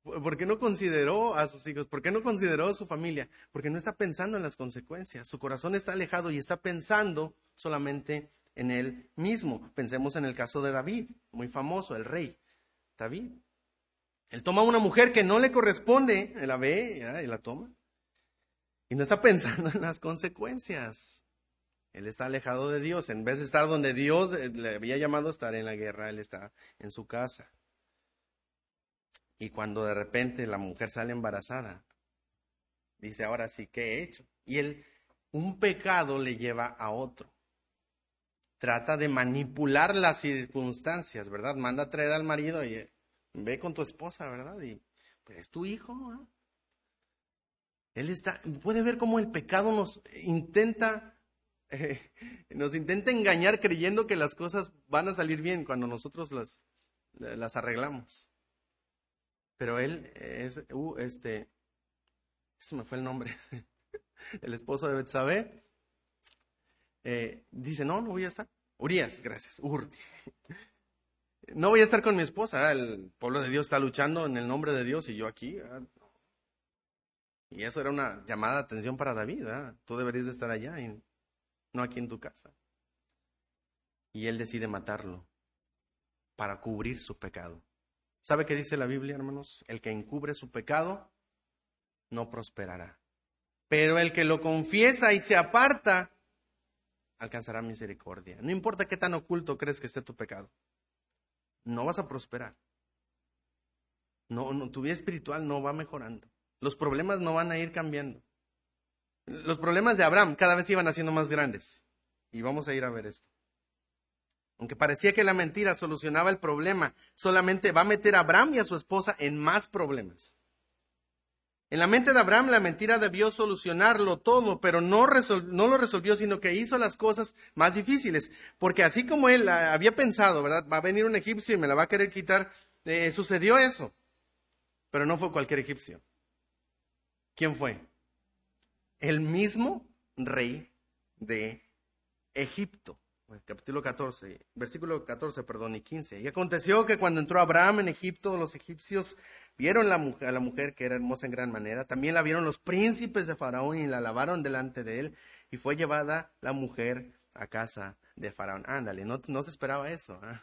¿Por qué no consideró a sus hijos? ¿Por qué no consideró a su familia? Porque no está pensando en las consecuencias. Su corazón está alejado y está pensando solamente en él mismo. Pensemos en el caso de David, muy famoso, el rey David. Él toma una mujer que no le corresponde, él la ve y la toma. Y no está <laughs> pensando en las consecuencias. Él está alejado de Dios. En vez de estar donde Dios le había llamado a estar en la guerra, él está en su casa. Y cuando de repente la mujer sale embarazada, dice, ahora sí, ¿qué he hecho? Y él, un pecado le lleva a otro. Trata de manipular las circunstancias, ¿verdad? Manda a traer al marido y ve con tu esposa, ¿verdad? Y pues es tu hijo. Él está, puede ver cómo el pecado nos intenta, <laughs> nos intenta engañar creyendo que las cosas van a salir bien cuando nosotros las, las arreglamos. Pero él es, uh, este, ese me fue el nombre, <laughs> el esposo de Betsabé, eh, dice, no, no voy a estar. Urias, gracias. <laughs> No voy a estar con mi esposa, el pueblo de Dios está luchando en el nombre de Dios y yo aquí. Y eso era una llamada de atención para David, tú deberías de estar allá y no aquí en tu casa. Y él decide matarlo para cubrir su pecado. ¿Sabe qué dice la Biblia, hermanos? El que encubre su pecado no prosperará. Pero el que lo confiesa y se aparta alcanzará misericordia. No importa qué tan oculto crees que esté tu pecado. No vas a prosperar. No, no, tu vida espiritual no va mejorando. Los problemas no van a ir cambiando. Los problemas de Abraham cada vez iban haciendo más grandes. Y vamos a ir a ver esto. Aunque parecía que la mentira solucionaba el problema, solamente va a meter a Abraham y a su esposa en más problemas. En la mente de Abraham la mentira debió solucionarlo todo, pero no, lo resolvió, sino que hizo las cosas más difíciles. Porque así como él había pensado, ¿verdad? Va a venir un egipcio y me la va a querer quitar, eh, sucedió eso. Pero no fue cualquier egipcio. ¿Quién fue? El mismo rey de Egipto capítulo 14, versículo 14, perdón, y 15. Y aconteció que cuando entró Abraham en Egipto, los egipcios vieron la mujer, a la mujer que era hermosa en gran manera. También la vieron los príncipes de Faraón y la lavaron delante de él. Y fue llevada la mujer a casa de Faraón. Ándale, no, no se esperaba eso. ¿ah?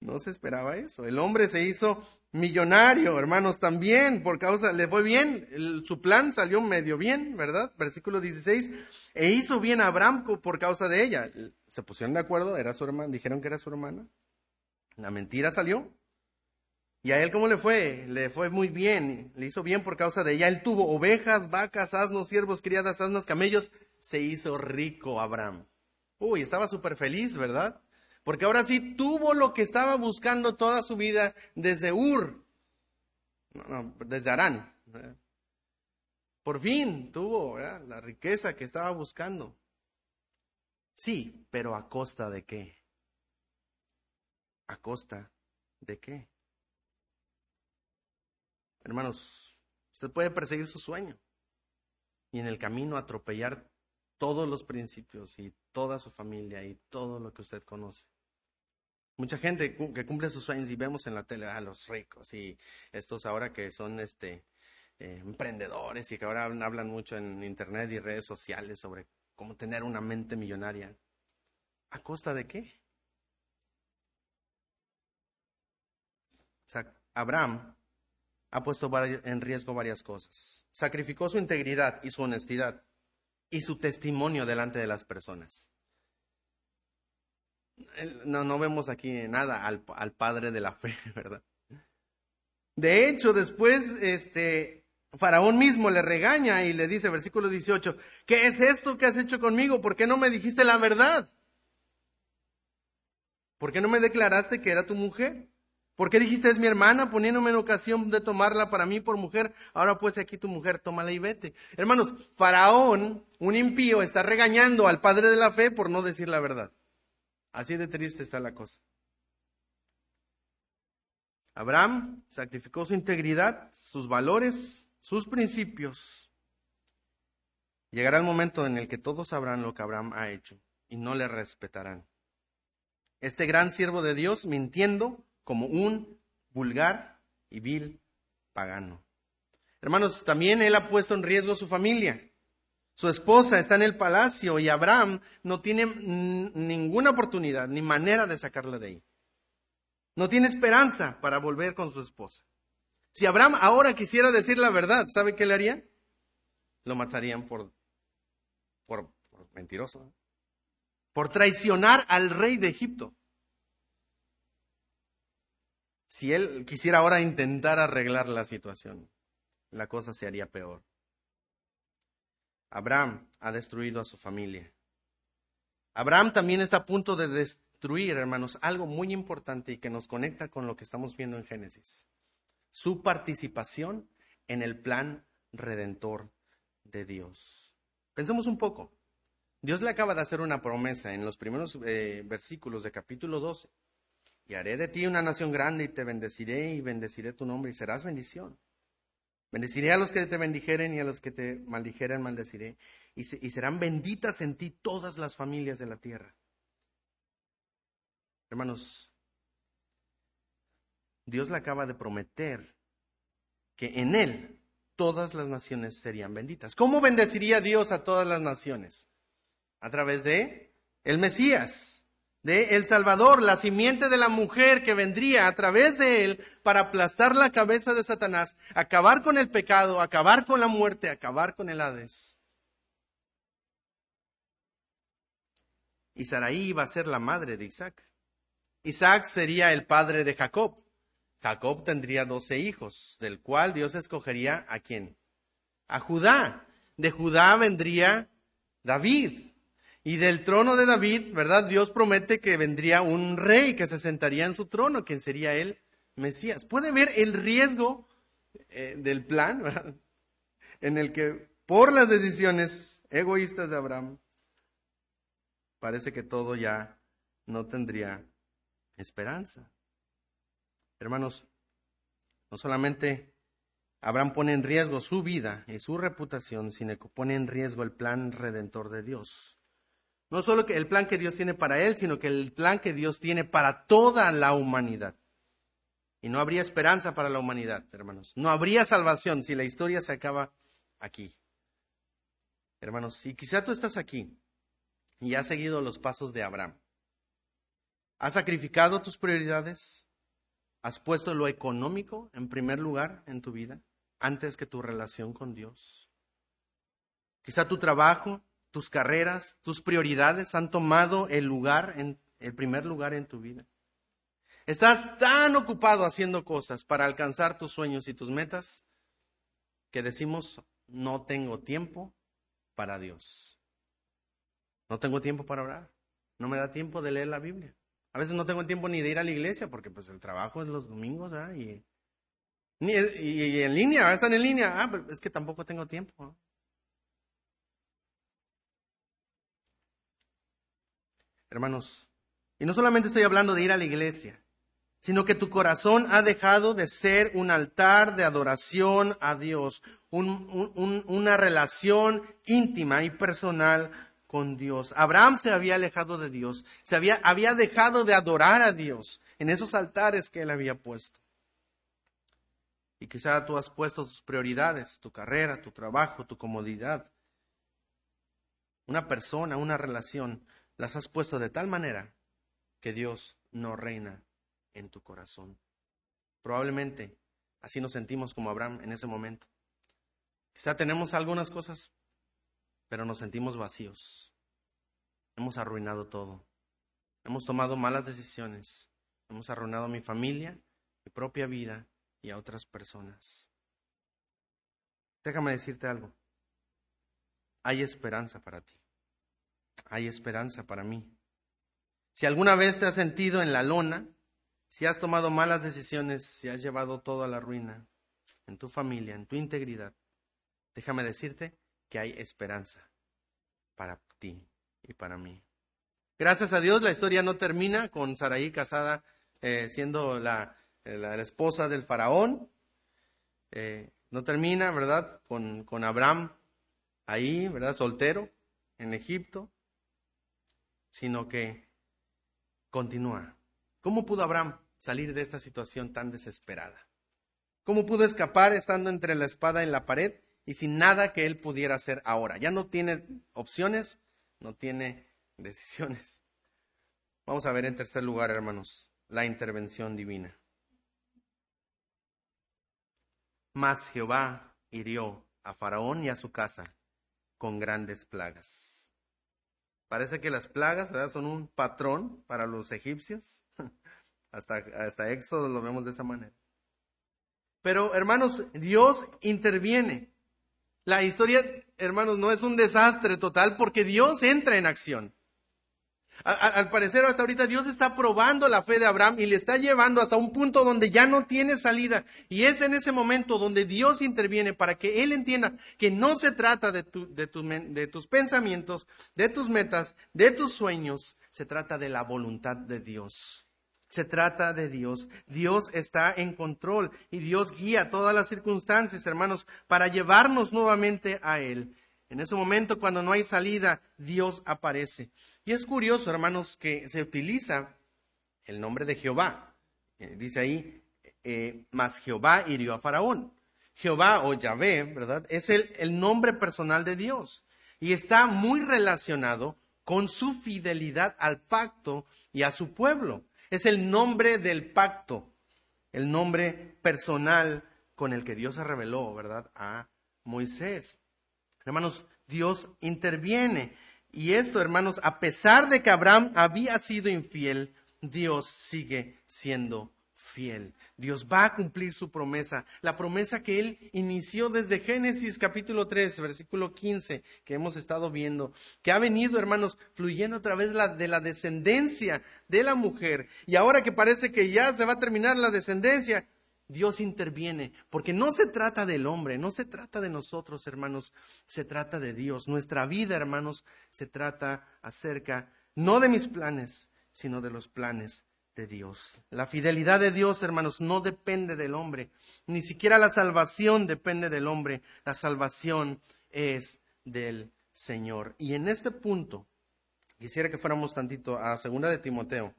No se esperaba eso. El hombre se hizo millonario, hermanos, también por causa, le fue bien, su plan salió medio bien, ¿verdad? Versículo 16, e hizo bien a Abraham por causa de ella. Se pusieron de acuerdo, era su hermana, dijeron que era su hermana. La mentira salió. ¿Y a él cómo le fue? Le fue muy bien, le hizo bien por causa de ella. Él tuvo ovejas, vacas, asnos, siervos, criadas, asnos, camellos. Se hizo rico Abraham. Uy, estaba súper feliz, ¿verdad? Porque ahora sí tuvo lo que estaba buscando toda su vida desde Ur, no, desde Arán. Por fin tuvo la riqueza que estaba buscando. Sí, pero a costa de qué? ¿A costa de qué? Hermanos, usted puede perseguir su sueño y en el camino atropellar todos los principios y toda su familia y todo lo que usted conoce. Mucha gente que cumple sus sueños y vemos en la tele a los ricos y estos ahora que son este eh, emprendedores y que ahora hablan mucho en internet y redes sociales sobre cómo tener una mente millonaria. ¿A costa de qué? O sea, Abraham ha puesto en riesgo varias cosas. Sacrificó su integridad y su honestidad y su testimonio delante de las personas. No, no vemos aquí nada al, al padre de la fe, <laughs> ¿verdad? De hecho, después, este, Faraón mismo le regaña y le dice, versículo 18, ¿qué es esto que has hecho conmigo? ¿Por qué no me dijiste la verdad? ¿Por qué no me declaraste que era tu mujer? ¿Por qué dijiste es mi hermana poniéndome en ocasión de tomarla para mí por mujer? Ahora pues aquí tu mujer, tómala y vete. Hermanos, Faraón, un impío, está regañando al padre de la fe por no decir la verdad. Así de triste está la cosa. Abraham sacrificó su integridad, sus valores, sus principios. Llegará el momento en el que todos sabrán lo que Abraham ha hecho y no le respetarán. este gran siervo de Dios mintiendo como un vulgar y vil pagano. Hermanos, también él ha puesto en riesgo su familia. Su esposa está en el palacio y Abraham no tiene ninguna oportunidad ni manera de sacarla de ahí. No tiene esperanza para volver con su esposa. Si Abraham ahora quisiera decir la verdad, ¿sabe qué le haría? Lo matarían por, por, por mentiroso, por traicionar al rey de Egipto. Si él quisiera ahora intentar arreglar la situación, la cosa se haría peor. Abraham ha destruido a su familia. Abraham también está a punto de destruir, hermanos, algo muy importante y que nos conecta con lo que estamos viendo en Génesis. Su participación en el plan redentor de Dios. Pensemos un poco. Dios le acaba de hacer una promesa en los primeros eh, versículos de capítulo 12. Y haré de ti una nación grande y te bendeciré y bendeciré tu nombre y serás bendición. Bendeciré a los que te bendijeren y a los que te maldijeren maldeciré. Y, y serán benditas en ti todas las familias de la tierra. Hermanos, Dios le acaba de prometer que en Él todas las naciones serían benditas. ¿Cómo bendeciría Dios a todas las naciones? A través de el Mesías de El Salvador, la simiente de la mujer que vendría a través de él para aplastar la cabeza de Satanás, acabar con el pecado, acabar con la muerte, acabar con el Hades. Y Saraí iba a ser la madre de Isaac. Isaac sería el padre de Jacob. Jacob tendría doce hijos, del cual Dios escogería a quién? A Judá. De Judá vendría David. Y del trono de David, ¿verdad? Dios promete que vendría un rey que se sentaría en su trono, quien sería el Mesías. Puede ver el riesgo eh, del plan, ¿verdad? En el que por las decisiones egoístas de Abraham, parece que todo ya no tendría esperanza. Hermanos, no solamente Abraham pone en riesgo su vida y su reputación, sino que pone en riesgo el plan redentor de Dios. No solo el plan que Dios tiene para él, sino que el plan que Dios tiene para toda la humanidad. Y no habría esperanza para la humanidad, hermanos. No habría salvación si la historia se acaba aquí. Hermanos, si quizá tú estás aquí y has seguido los pasos de Abraham, has sacrificado tus prioridades, has puesto lo económico en primer lugar en tu vida antes que tu relación con Dios. Quizá tu trabajo tus carreras, tus prioridades han tomado el lugar, en, el primer lugar en tu vida. Estás tan ocupado haciendo cosas para alcanzar tus sueños y tus metas que decimos, no tengo tiempo para Dios. No tengo tiempo para orar. No me da tiempo de leer la Biblia. A veces no tengo tiempo ni de ir a la iglesia porque pues el trabajo es los domingos y, y, en línea, están en línea. Ah, pero es que tampoco tengo tiempo. Hermanos. Y no solamente estoy hablando de ir a la iglesia, sino que tu corazón ha dejado de ser un altar de adoración a Dios, una relación íntima y personal con Dios. Abraham se había alejado de Dios, se había, había dejado de adorar a Dios en esos altares que él había puesto. Y quizá tú has puesto tus prioridades, tu carrera, tu trabajo, tu comodidad, una persona, una relación las has puesto de tal manera que Dios no reina en tu corazón. Probablemente así nos sentimos como Abraham en ese momento. Quizá tenemos algunas cosas, pero nos sentimos vacíos. Hemos arruinado todo. Hemos tomado malas decisiones. Hemos arruinado a mi familia, mi propia vida y a otras personas. Déjame decirte algo. Hay esperanza para ti hay esperanza para mí. Si alguna vez te has sentido en la lona, si has tomado malas decisiones, si has llevado todo a la ruina, en tu familia, en tu integridad, déjame decirte que hay esperanza para ti y para mí. Gracias a Dios la historia no termina con Saraí casada eh, siendo la, esposa del faraón. Eh, no termina, ¿verdad? Con, con Abraham ahí, ¿verdad? Soltero en Egipto sino que continúa. ¿Cómo pudo Abraham salir de esta situación tan desesperada? ¿Cómo pudo escapar estando entre la espada y la pared y sin nada que él pudiera hacer ahora? Ya no tiene opciones, no tiene decisiones. Vamos a ver en tercer lugar, hermanos, la intervención divina. Mas Jehová hirió a Faraón y a su casa con grandes plagas. Parece que las plagas son un patrón para los egipcios. <laughs> Hasta, hasta Éxodo lo vemos de esa manera. Pero hermanos, Dios interviene. La historia, hermanos, no es un desastre total porque Dios entra en acción. Al, parecer hasta ahorita Dios está probando la fe de Abraham y le está llevando hasta un punto donde ya no tiene salida. Y es en ese momento donde Dios interviene para que él entienda que no se trata de, tus pensamientos, de tus metas, de tus sueños, se trata de la voluntad de Dios. Se trata de Dios. Dios está en control y Dios guía todas las circunstancias, hermanos, para llevarnos nuevamente a Él. En ese momento, cuando no hay salida, Dios aparece. Y es curioso, hermanos, que se utiliza el nombre de Jehová. Eh, dice ahí, eh, más Jehová hirió a Faraón. Jehová o Yahvé, ¿verdad? Es el, el nombre personal de Dios y está muy relacionado con su fidelidad al pacto y a su pueblo. Es el nombre del pacto, el nombre personal con el que Dios se reveló, ¿verdad? A Moisés. Hermanos, Dios interviene y esto, hermanos, a pesar de que Abraham había sido infiel, Dios sigue siendo fiel. Dios va a cumplir su promesa, la promesa que Él inició desde Génesis capítulo 3, versículo 15, que hemos estado viendo, que ha venido, hermanos, fluyendo a través de la descendencia de la mujer. Y ahora que parece que ya se va a terminar la descendencia, Dios interviene, porque no se trata del hombre, no se trata de nosotros, hermanos, se trata de Dios. Nuestra vida, hermanos, se trata acerca no de mis planes, sino de los planes de Dios. La fidelidad de Dios, hermanos, no depende del hombre, ni siquiera la salvación depende del hombre, la salvación es del Señor. Y en este punto, quisiera que fuéramos tantito a segunda de Timoteo,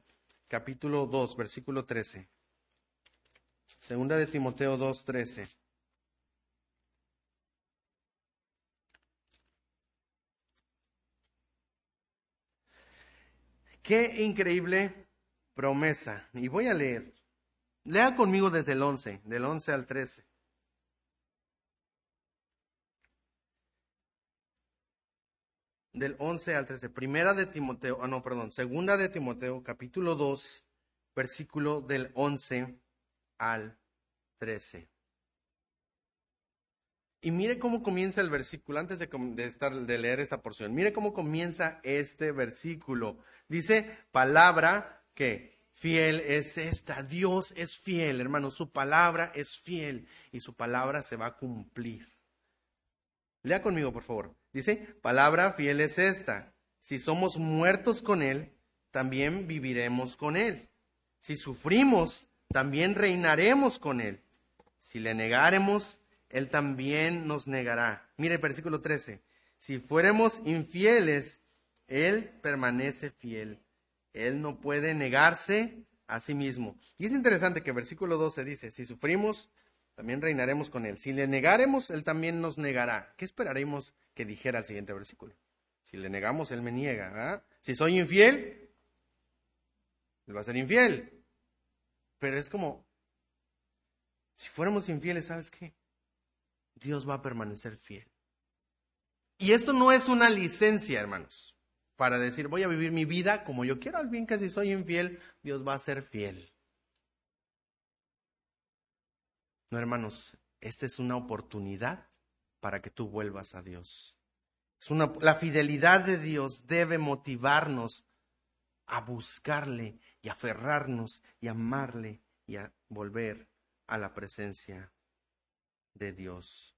capítulo 2, versículo 13. Segunda de Timoteo 2:13. Qué increíble promesa. Y voy a leer. Lea conmigo desde el 11, del 11 al 13. Del 11 al 13. Primera de Timoteo, ah no, perdón, segunda de Timoteo, capítulo 2, versículo del 11 al 13. Y mire cómo comienza el versículo, antes de, estar, de leer esta porción, mire cómo comienza este versículo. Dice, palabra que fiel es esta, Dios es fiel, hermano, su palabra es fiel y su palabra se va a cumplir. Lea conmigo, por favor. Dice, palabra fiel es esta, si somos muertos con Él, también viviremos con Él. Si sufrimos, también reinaremos con Él. Si le negaremos, Él también nos negará. Mire el versículo 13. Si fuéramos infieles, Él permanece fiel. Él no puede negarse a sí mismo. Y es interesante que el versículo 12 dice, si sufrimos, también reinaremos con Él. Si le negaremos, Él también nos negará. ¿Qué esperaremos que dijera el siguiente versículo? Si le negamos, Él me niega. ¿ah? Si soy infiel, Él va a ser infiel. Pero es como, si fuéramos infieles, ¿sabes qué? Dios va a permanecer fiel. Y esto no es una licencia, hermanos, para decir, voy a vivir mi vida como yo quiero, al bien que si soy infiel, Dios va a ser fiel. No, hermanos, esta es una oportunidad para que tú vuelvas a Dios. La fidelidad de Dios debe motivarnos a buscarle y aferrarnos y amarle y a volver a la presencia de Dios.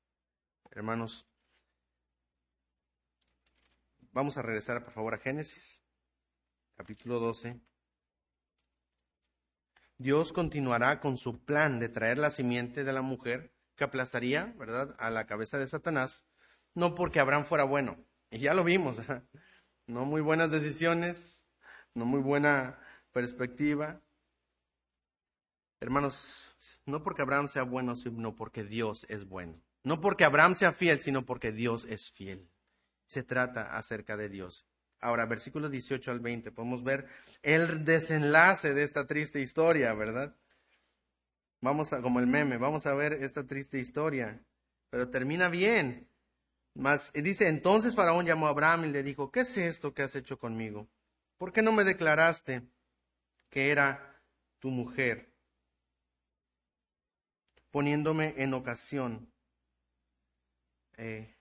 Hermanos, vamos a regresar por favor a Génesis, capítulo 12. Dios continuará con su plan de traer la simiente de la mujer que aplastaría, ¿verdad?, a la cabeza de Satanás, no porque Abraham fuera bueno, y ya lo vimos, no muy buenas decisiones, no muy buena perspectiva. Hermanos, no porque Abraham sea bueno, sino porque Dios es bueno. No porque Abraham sea fiel, sino porque Dios es fiel. Se trata acerca de Dios. Ahora, versículos 18 al 20, podemos ver el desenlace de esta triste historia, ¿verdad? Vamos a, como el meme, vamos a ver esta triste historia, pero termina bien. Mas dice, entonces Faraón llamó a Abraham y le dijo, ¿qué es esto que has hecho conmigo? ¿Por qué no me declaraste que era tu mujer? Poniéndome en ocasión. Eh,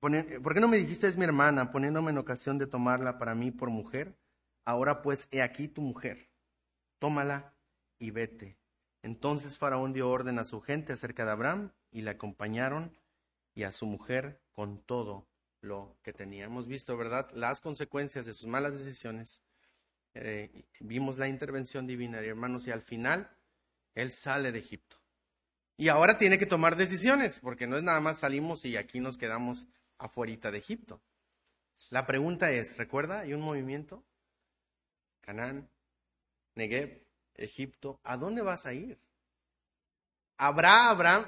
¿Por qué no me dijiste es mi hermana, poniéndome en ocasión de tomarla para mí por mujer? Ahora pues, he aquí tu mujer, tómala y vete. Entonces Faraón dio orden a su gente acerca de Abraham y le acompañaron y a su mujer con todo lo que tenía. Hemos visto, ¿verdad?, las consecuencias de sus malas decisiones. Eh, vimos la intervención divina, hermanos, y al final él sale de Egipto. Y ahora tiene que tomar decisiones, porque no es nada más salimos y aquí nos quedamos afuera de Egipto. La pregunta es, ¿recuerda? Hay un movimiento. Canaán, Negev, Egipto. ¿A dónde vas a ir? ¿Habrá Abraham,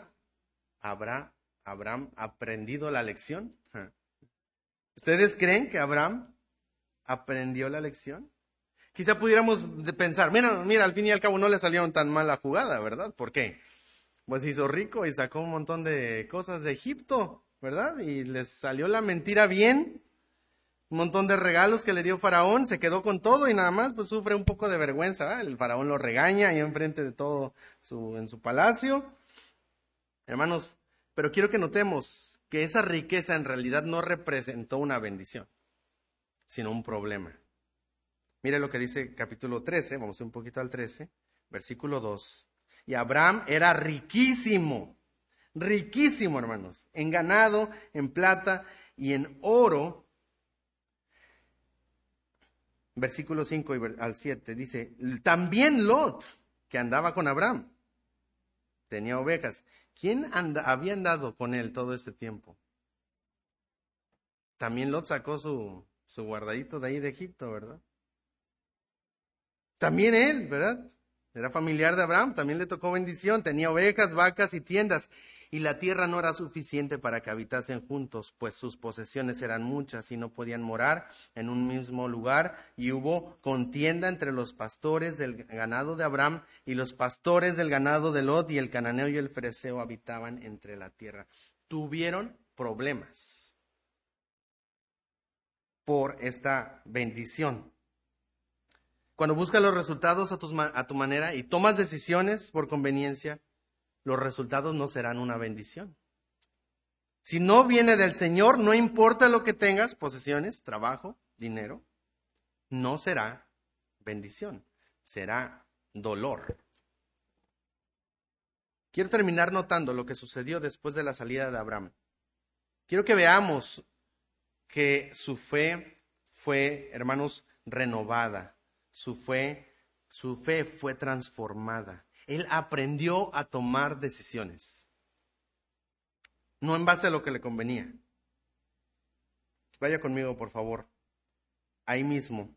habrá Abraham aprendido la lección? ¿Ustedes creen que Abraham aprendió la lección? Quizá pudiéramos pensar, mira, mira, al fin y al cabo no le salieron tan mal la jugada, ¿verdad? ¿Por qué? Pues hizo rico y sacó un montón de cosas de Egipto. ¿verdad? Y les salió la mentira bien. Un montón de regalos que le dio Faraón, se quedó con todo y nada más pues sufre un poco de vergüenza. El Faraón lo regaña ahí enfrente de todo su, en su palacio. Hermanos, pero quiero que notemos que esa riqueza en realidad no representó una bendición, sino un problema. Mire lo que dice capítulo 13, vamos un poquito al 13, versículo 2. Y Abraham era riquísimo riquísimo, hermanos, en ganado, en plata y en oro. Versículo 5 al 7 dice, también Lot, que andaba con Abraham, tenía ovejas. ¿Quién había andado con él todo este tiempo? También Lot sacó su, su guardadito de ahí de Egipto, ¿verdad? También él, ¿verdad? Era familiar de Abraham, también le tocó bendición, tenía ovejas, vacas y tiendas y la tierra no era suficiente para que habitasen juntos, pues sus posesiones eran muchas y no podían morar en un mismo lugar, y hubo contienda entre los pastores del ganado de Abraham y los pastores del ganado de Lot, y el cananeo y el fereceo habitaban entre la tierra. Tuvieron problemas por esta bendición. Cuando buscas los resultados a tu, a tu manera y tomas decisiones por conveniencia, los resultados no serán una bendición. Si no viene del Señor, no importa lo que tengas, posesiones, trabajo, dinero, no será bendición, será dolor. Quiero terminar notando lo que sucedió después de la salida de Abraham. Quiero que veamos que su fe fue, hermanos, renovada. Su fe, su fe fue transformada él aprendió a tomar decisiones. No en base a lo que le convenía. Vaya conmigo, por favor. Ahí mismo.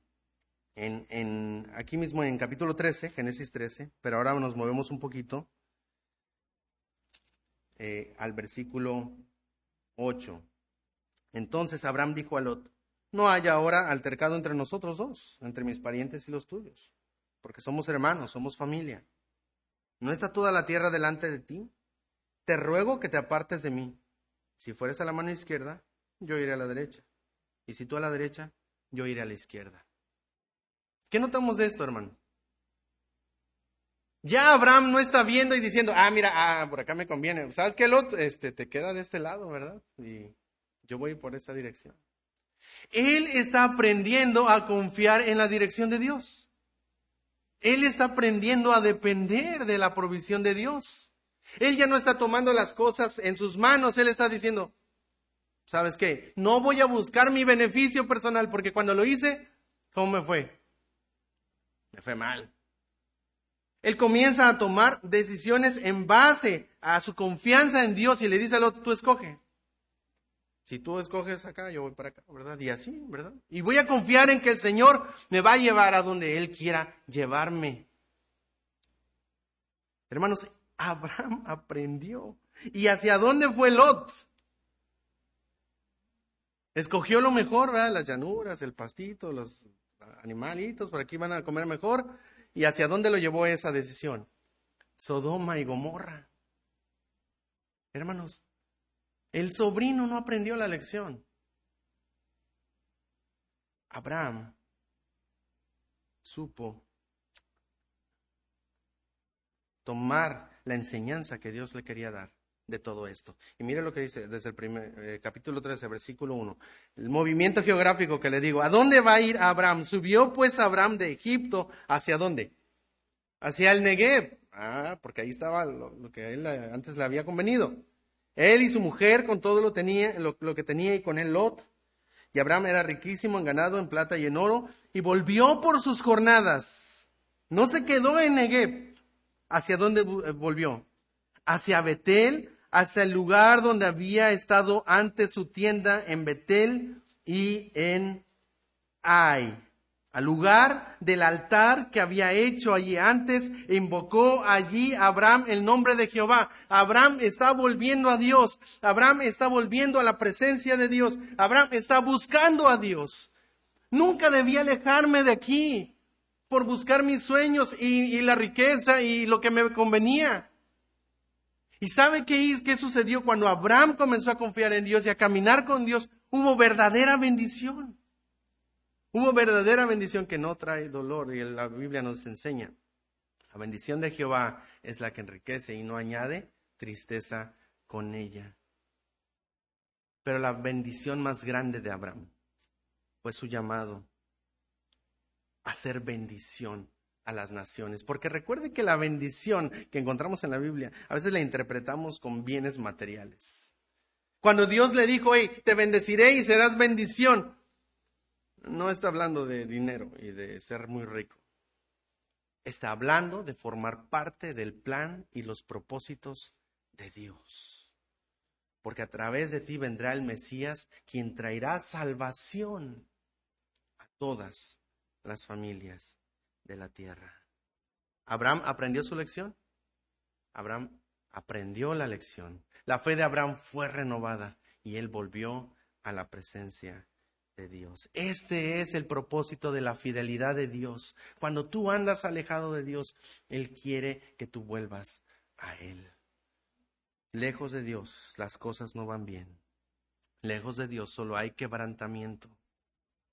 En, aquí mismo en capítulo 13, Génesis 13, pero ahora nos movemos un poquito eh, al versículo 8. Entonces Abraham dijo a Lot, no haya ahora altercado entre nosotros dos, entre mis parientes y los tuyos, porque somos hermanos, somos familia. ¿No está toda la tierra delante de ti? Te ruego que te apartes de mí. Si fueres a la mano izquierda, yo iré a la derecha. Y si tú a la derecha, yo iré a la izquierda. ¿Qué notamos de esto, hermano? Ya Abraham no está viendo y diciendo, ah, mira, ah, por acá me conviene. ¿Sabes qué, Lot? Este, te queda de este lado, ¿verdad? Y yo voy por esta dirección. Él está aprendiendo a confiar en la dirección de Dios. Él está aprendiendo a depender de la provisión de Dios. Él ya no está tomando las cosas en sus manos, él está diciendo, ¿sabes qué? No voy a buscar mi beneficio personal porque cuando lo hice, ¿cómo me fue? Me fue mal. Él comienza a tomar decisiones en base a su confianza en Dios y le dice al otro, tú escoge. Si tú escoges acá, yo voy para acá, ¿verdad? Y así, ¿verdad? Y voy a confiar en que el Señor me va a llevar a donde Él quiera llevarme. Hermanos, Abraham <laughs> aprendió. ¿Y hacia dónde fue Lot? Escogió lo mejor, ¿verdad? Las llanuras, el pastito, los animalitos, por aquí van a comer mejor. ¿Y hacia dónde lo llevó esa decisión? Sodoma y Gomorra. Hermanos, el sobrino no aprendió la lección. Abraham supo tomar la enseñanza que Dios le quería dar de todo esto. Y mire lo que dice desde el primer eh, capítulo 13, versículo 1. El movimiento geográfico que le digo. ¿A dónde va a ir Abraham? Subió pues Abraham de Egipto. ¿Hacia dónde? Hacia el Negev. Ah, porque ahí estaba lo, que él eh, antes le había convenido. Él y su mujer con todo lo, tenía, lo, que tenía y con él Lot. Y Abraham era riquísimo en ganado, en plata y en oro. Y volvió por sus jornadas. No se quedó en Negev. ¿Hacia dónde eh, volvió? Hacia Betel, hasta el lugar donde había estado antes su tienda en Betel y en Ai al lugar del altar que había hecho allí antes, invocó allí Abraham el nombre de Jehová. Abraham está volviendo a Dios, Abraham está volviendo a la presencia de Dios, Abraham está buscando a Dios. Nunca debía alejarme de aquí por buscar mis sueños y, la riqueza y lo que me convenía. ¿Y sabe qué, qué sucedió cuando Abraham comenzó a confiar en Dios y a caminar con Dios? Hubo verdadera bendición. Hubo verdadera bendición que no trae dolor y la Biblia nos enseña. La bendición de Jehová es la que enriquece y no añade tristeza con ella. Pero la bendición más grande de Abraham fue su llamado a ser bendición a las naciones. Porque recuerde que la bendición que encontramos en la Biblia a veces la interpretamos con bienes materiales. Cuando Dios le dijo, hey, te bendeciré y serás bendición, no está hablando de dinero y de ser muy rico. Está hablando de formar parte del plan y los propósitos de Dios. Porque a través de ti vendrá el Mesías, quien traerá salvación a todas las familias de la tierra. ¿Abraham aprendió su lección? Abraham aprendió la lección. La fe de Abraham fue renovada y él volvió a la presencia de Dios. Este es el propósito de la fidelidad de Dios. Cuando tú andas alejado de Dios, Él quiere que tú vuelvas a Él. Lejos de Dios, las cosas no van bien. Lejos de Dios solo hay quebrantamiento,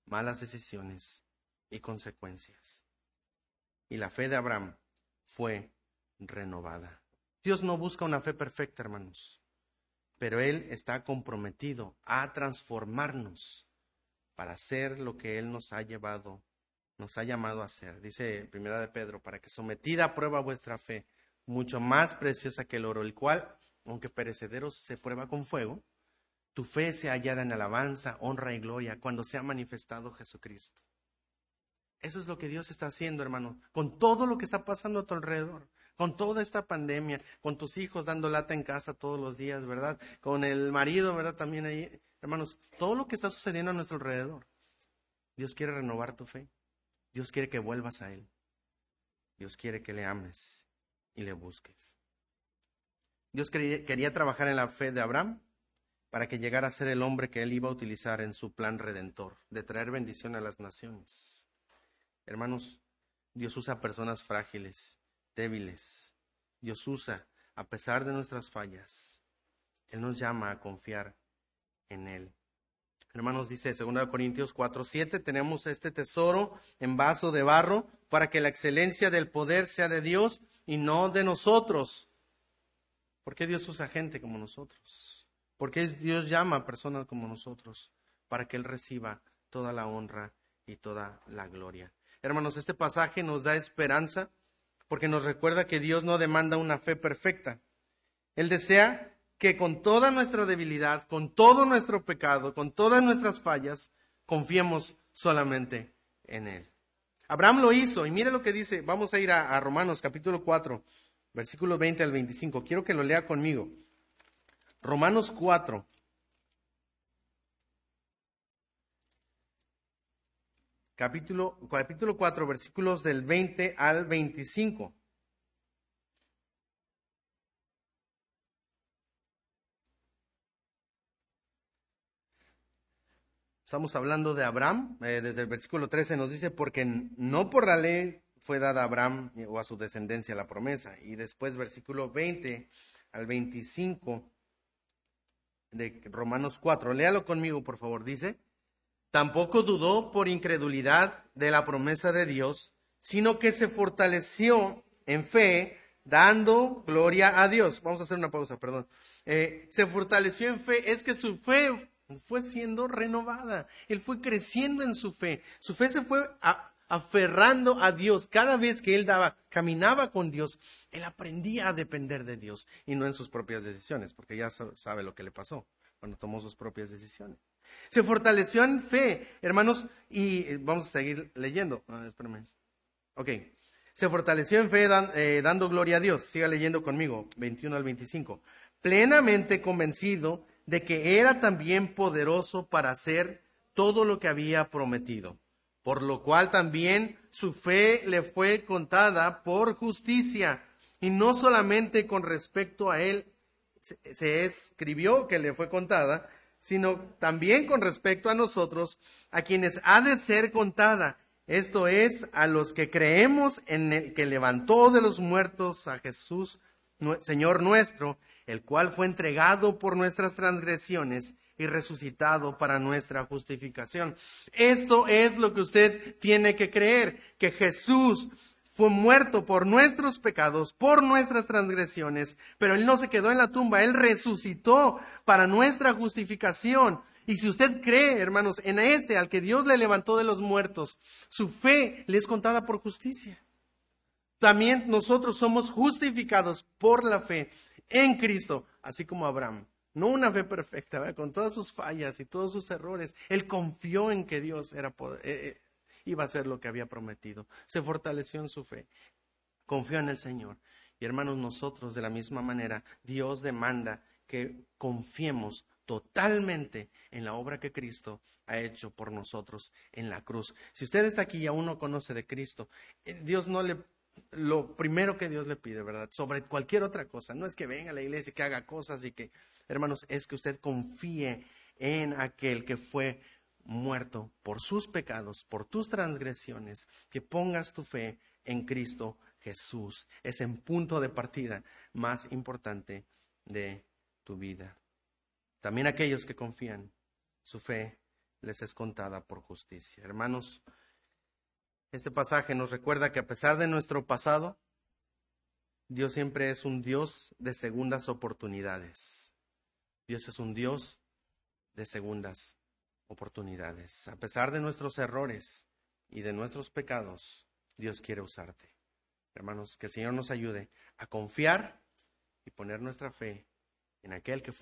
malas decisiones y consecuencias. Y la fe de Abraham fue renovada. Dios no busca una fe perfecta, hermanos, pero Él está comprometido a transformarnos para hacer lo que Él nos ha llevado, nos ha llamado a hacer. Dice Primera de Pedro, para que sometida a prueba vuestra fe, mucho más preciosa que el oro, el cual, aunque perecedero se prueba con fuego, tu fe se hallada en alabanza, honra y gloria cuando se ha manifestado Jesucristo. Eso es lo que Dios está haciendo, hermano, con todo lo que está pasando a tu alrededor, con toda esta pandemia, con tus hijos dando lata en casa todos los días, ¿verdad? Con el marido, ¿verdad? También ahí. Hermanos, todo lo que está sucediendo a nuestro alrededor, Dios quiere renovar tu fe. Dios quiere que vuelvas a Él. Dios quiere que le ames y le busques. Dios quería, trabajar en la fe de Abraham para que llegara a ser el hombre que Él iba a utilizar en su plan redentor, de traer bendición a las naciones. Hermanos, Dios usa personas frágiles, débiles. Dios usa, a pesar de nuestras fallas, Él nos llama a confiar en Él. Hermanos, dice 2 Corintios 4, 7, tenemos este tesoro en vaso de barro para que la excelencia del poder sea de Dios y no de nosotros. ¿Por qué Dios usa gente como nosotros? ¿Por qué Dios llama a personas como nosotros? Para que Él reciba toda la honra y toda la gloria. Hermanos, este pasaje nos da esperanza porque nos recuerda que Dios no demanda una fe perfecta. Él desea que con toda nuestra debilidad, con todo nuestro pecado, con todas nuestras fallas, confiemos solamente en Él. Abraham lo hizo y mire lo que dice, vamos a ir a, Romanos capítulo 4, versículos 20 al 25. Quiero que lo lea conmigo. Romanos 4, capítulo, capítulo 4, versículos del 20 al 25. Estamos hablando de Abraham, eh, desde el versículo 13 nos dice, porque no por la ley fue dada a Abraham o a su descendencia la promesa. Y después versículo 20 al 25 de Romanos 4. Léalo conmigo, por favor. Dice, tampoco dudó por incredulidad de la promesa de Dios, sino que se fortaleció en fe, dando gloria a Dios. Vamos a hacer una pausa, perdón. Eh, se fortaleció en fe, es que su fe fue siendo renovada, él fue creciendo en su fe, su fe se fue aferrando a Dios. Cada vez que él daba, caminaba con Dios, él aprendía a depender de Dios y no en sus propias decisiones, porque ya sabe lo que le pasó cuando tomó sus propias decisiones. Se fortaleció en fe, hermanos, y eh, vamos a seguir leyendo. Ah, ok. Se fortaleció en fe eh, dando gloria a Dios. Siga leyendo conmigo, 21 al 25. Plenamente convencido de que era también poderoso para hacer todo lo que había prometido por lo cual también su fe le fue contada por justicia. Y no solamente con respecto a él se, escribió que le fue contada, sino también con respecto a nosotros, a quienes ha de ser contada. Esto es, a los que creemos en el que levantó de los muertos a Jesús, Señor nuestro, el cual fue entregado por nuestras transgresiones y resucitado para nuestra justificación. Esto es lo que usted tiene que creer, que Jesús fue muerto por nuestros pecados, por nuestras transgresiones, pero Él no se quedó en la tumba, Él resucitó para nuestra justificación. Y si usted cree, hermanos, en este, al que Dios le levantó de los muertos, su fe le es contada por justicia. También nosotros somos justificados por la fe en Cristo, así como Abraham. No una fe perfecta, con todas sus fallas y todos sus errores. Él confió en que Dios era eh, eh, iba a hacer lo que había prometido. Se fortaleció en su fe. Confió en el Señor. Y hermanos, nosotros de la misma manera, Dios demanda que confiemos totalmente en la obra que Cristo ha hecho por nosotros en la cruz. Si usted está aquí y aún no conoce de Cristo, eh, Dios no le lo primero que Dios le pide, ¿verdad? Sobre cualquier otra cosa. No es que venga a la iglesia y que haga cosas y que hermanos, es que usted confíe en aquel que fue muerto por sus pecados, por tus transgresiones, que pongas tu fe en Cristo Jesús. Es en punto de partida más importante de tu vida. También aquellos que confían, su fe les es contada por justicia. Hermanos, este pasaje nos recuerda que a pesar de nuestro pasado, Dios siempre es un Dios de segundas oportunidades. Dios es un Dios de segundas oportunidades. A pesar de nuestros errores y de nuestros pecados, Dios quiere usarte. Hermanos, que el Señor nos ayude a confiar y poner nuestra fe en aquel que fue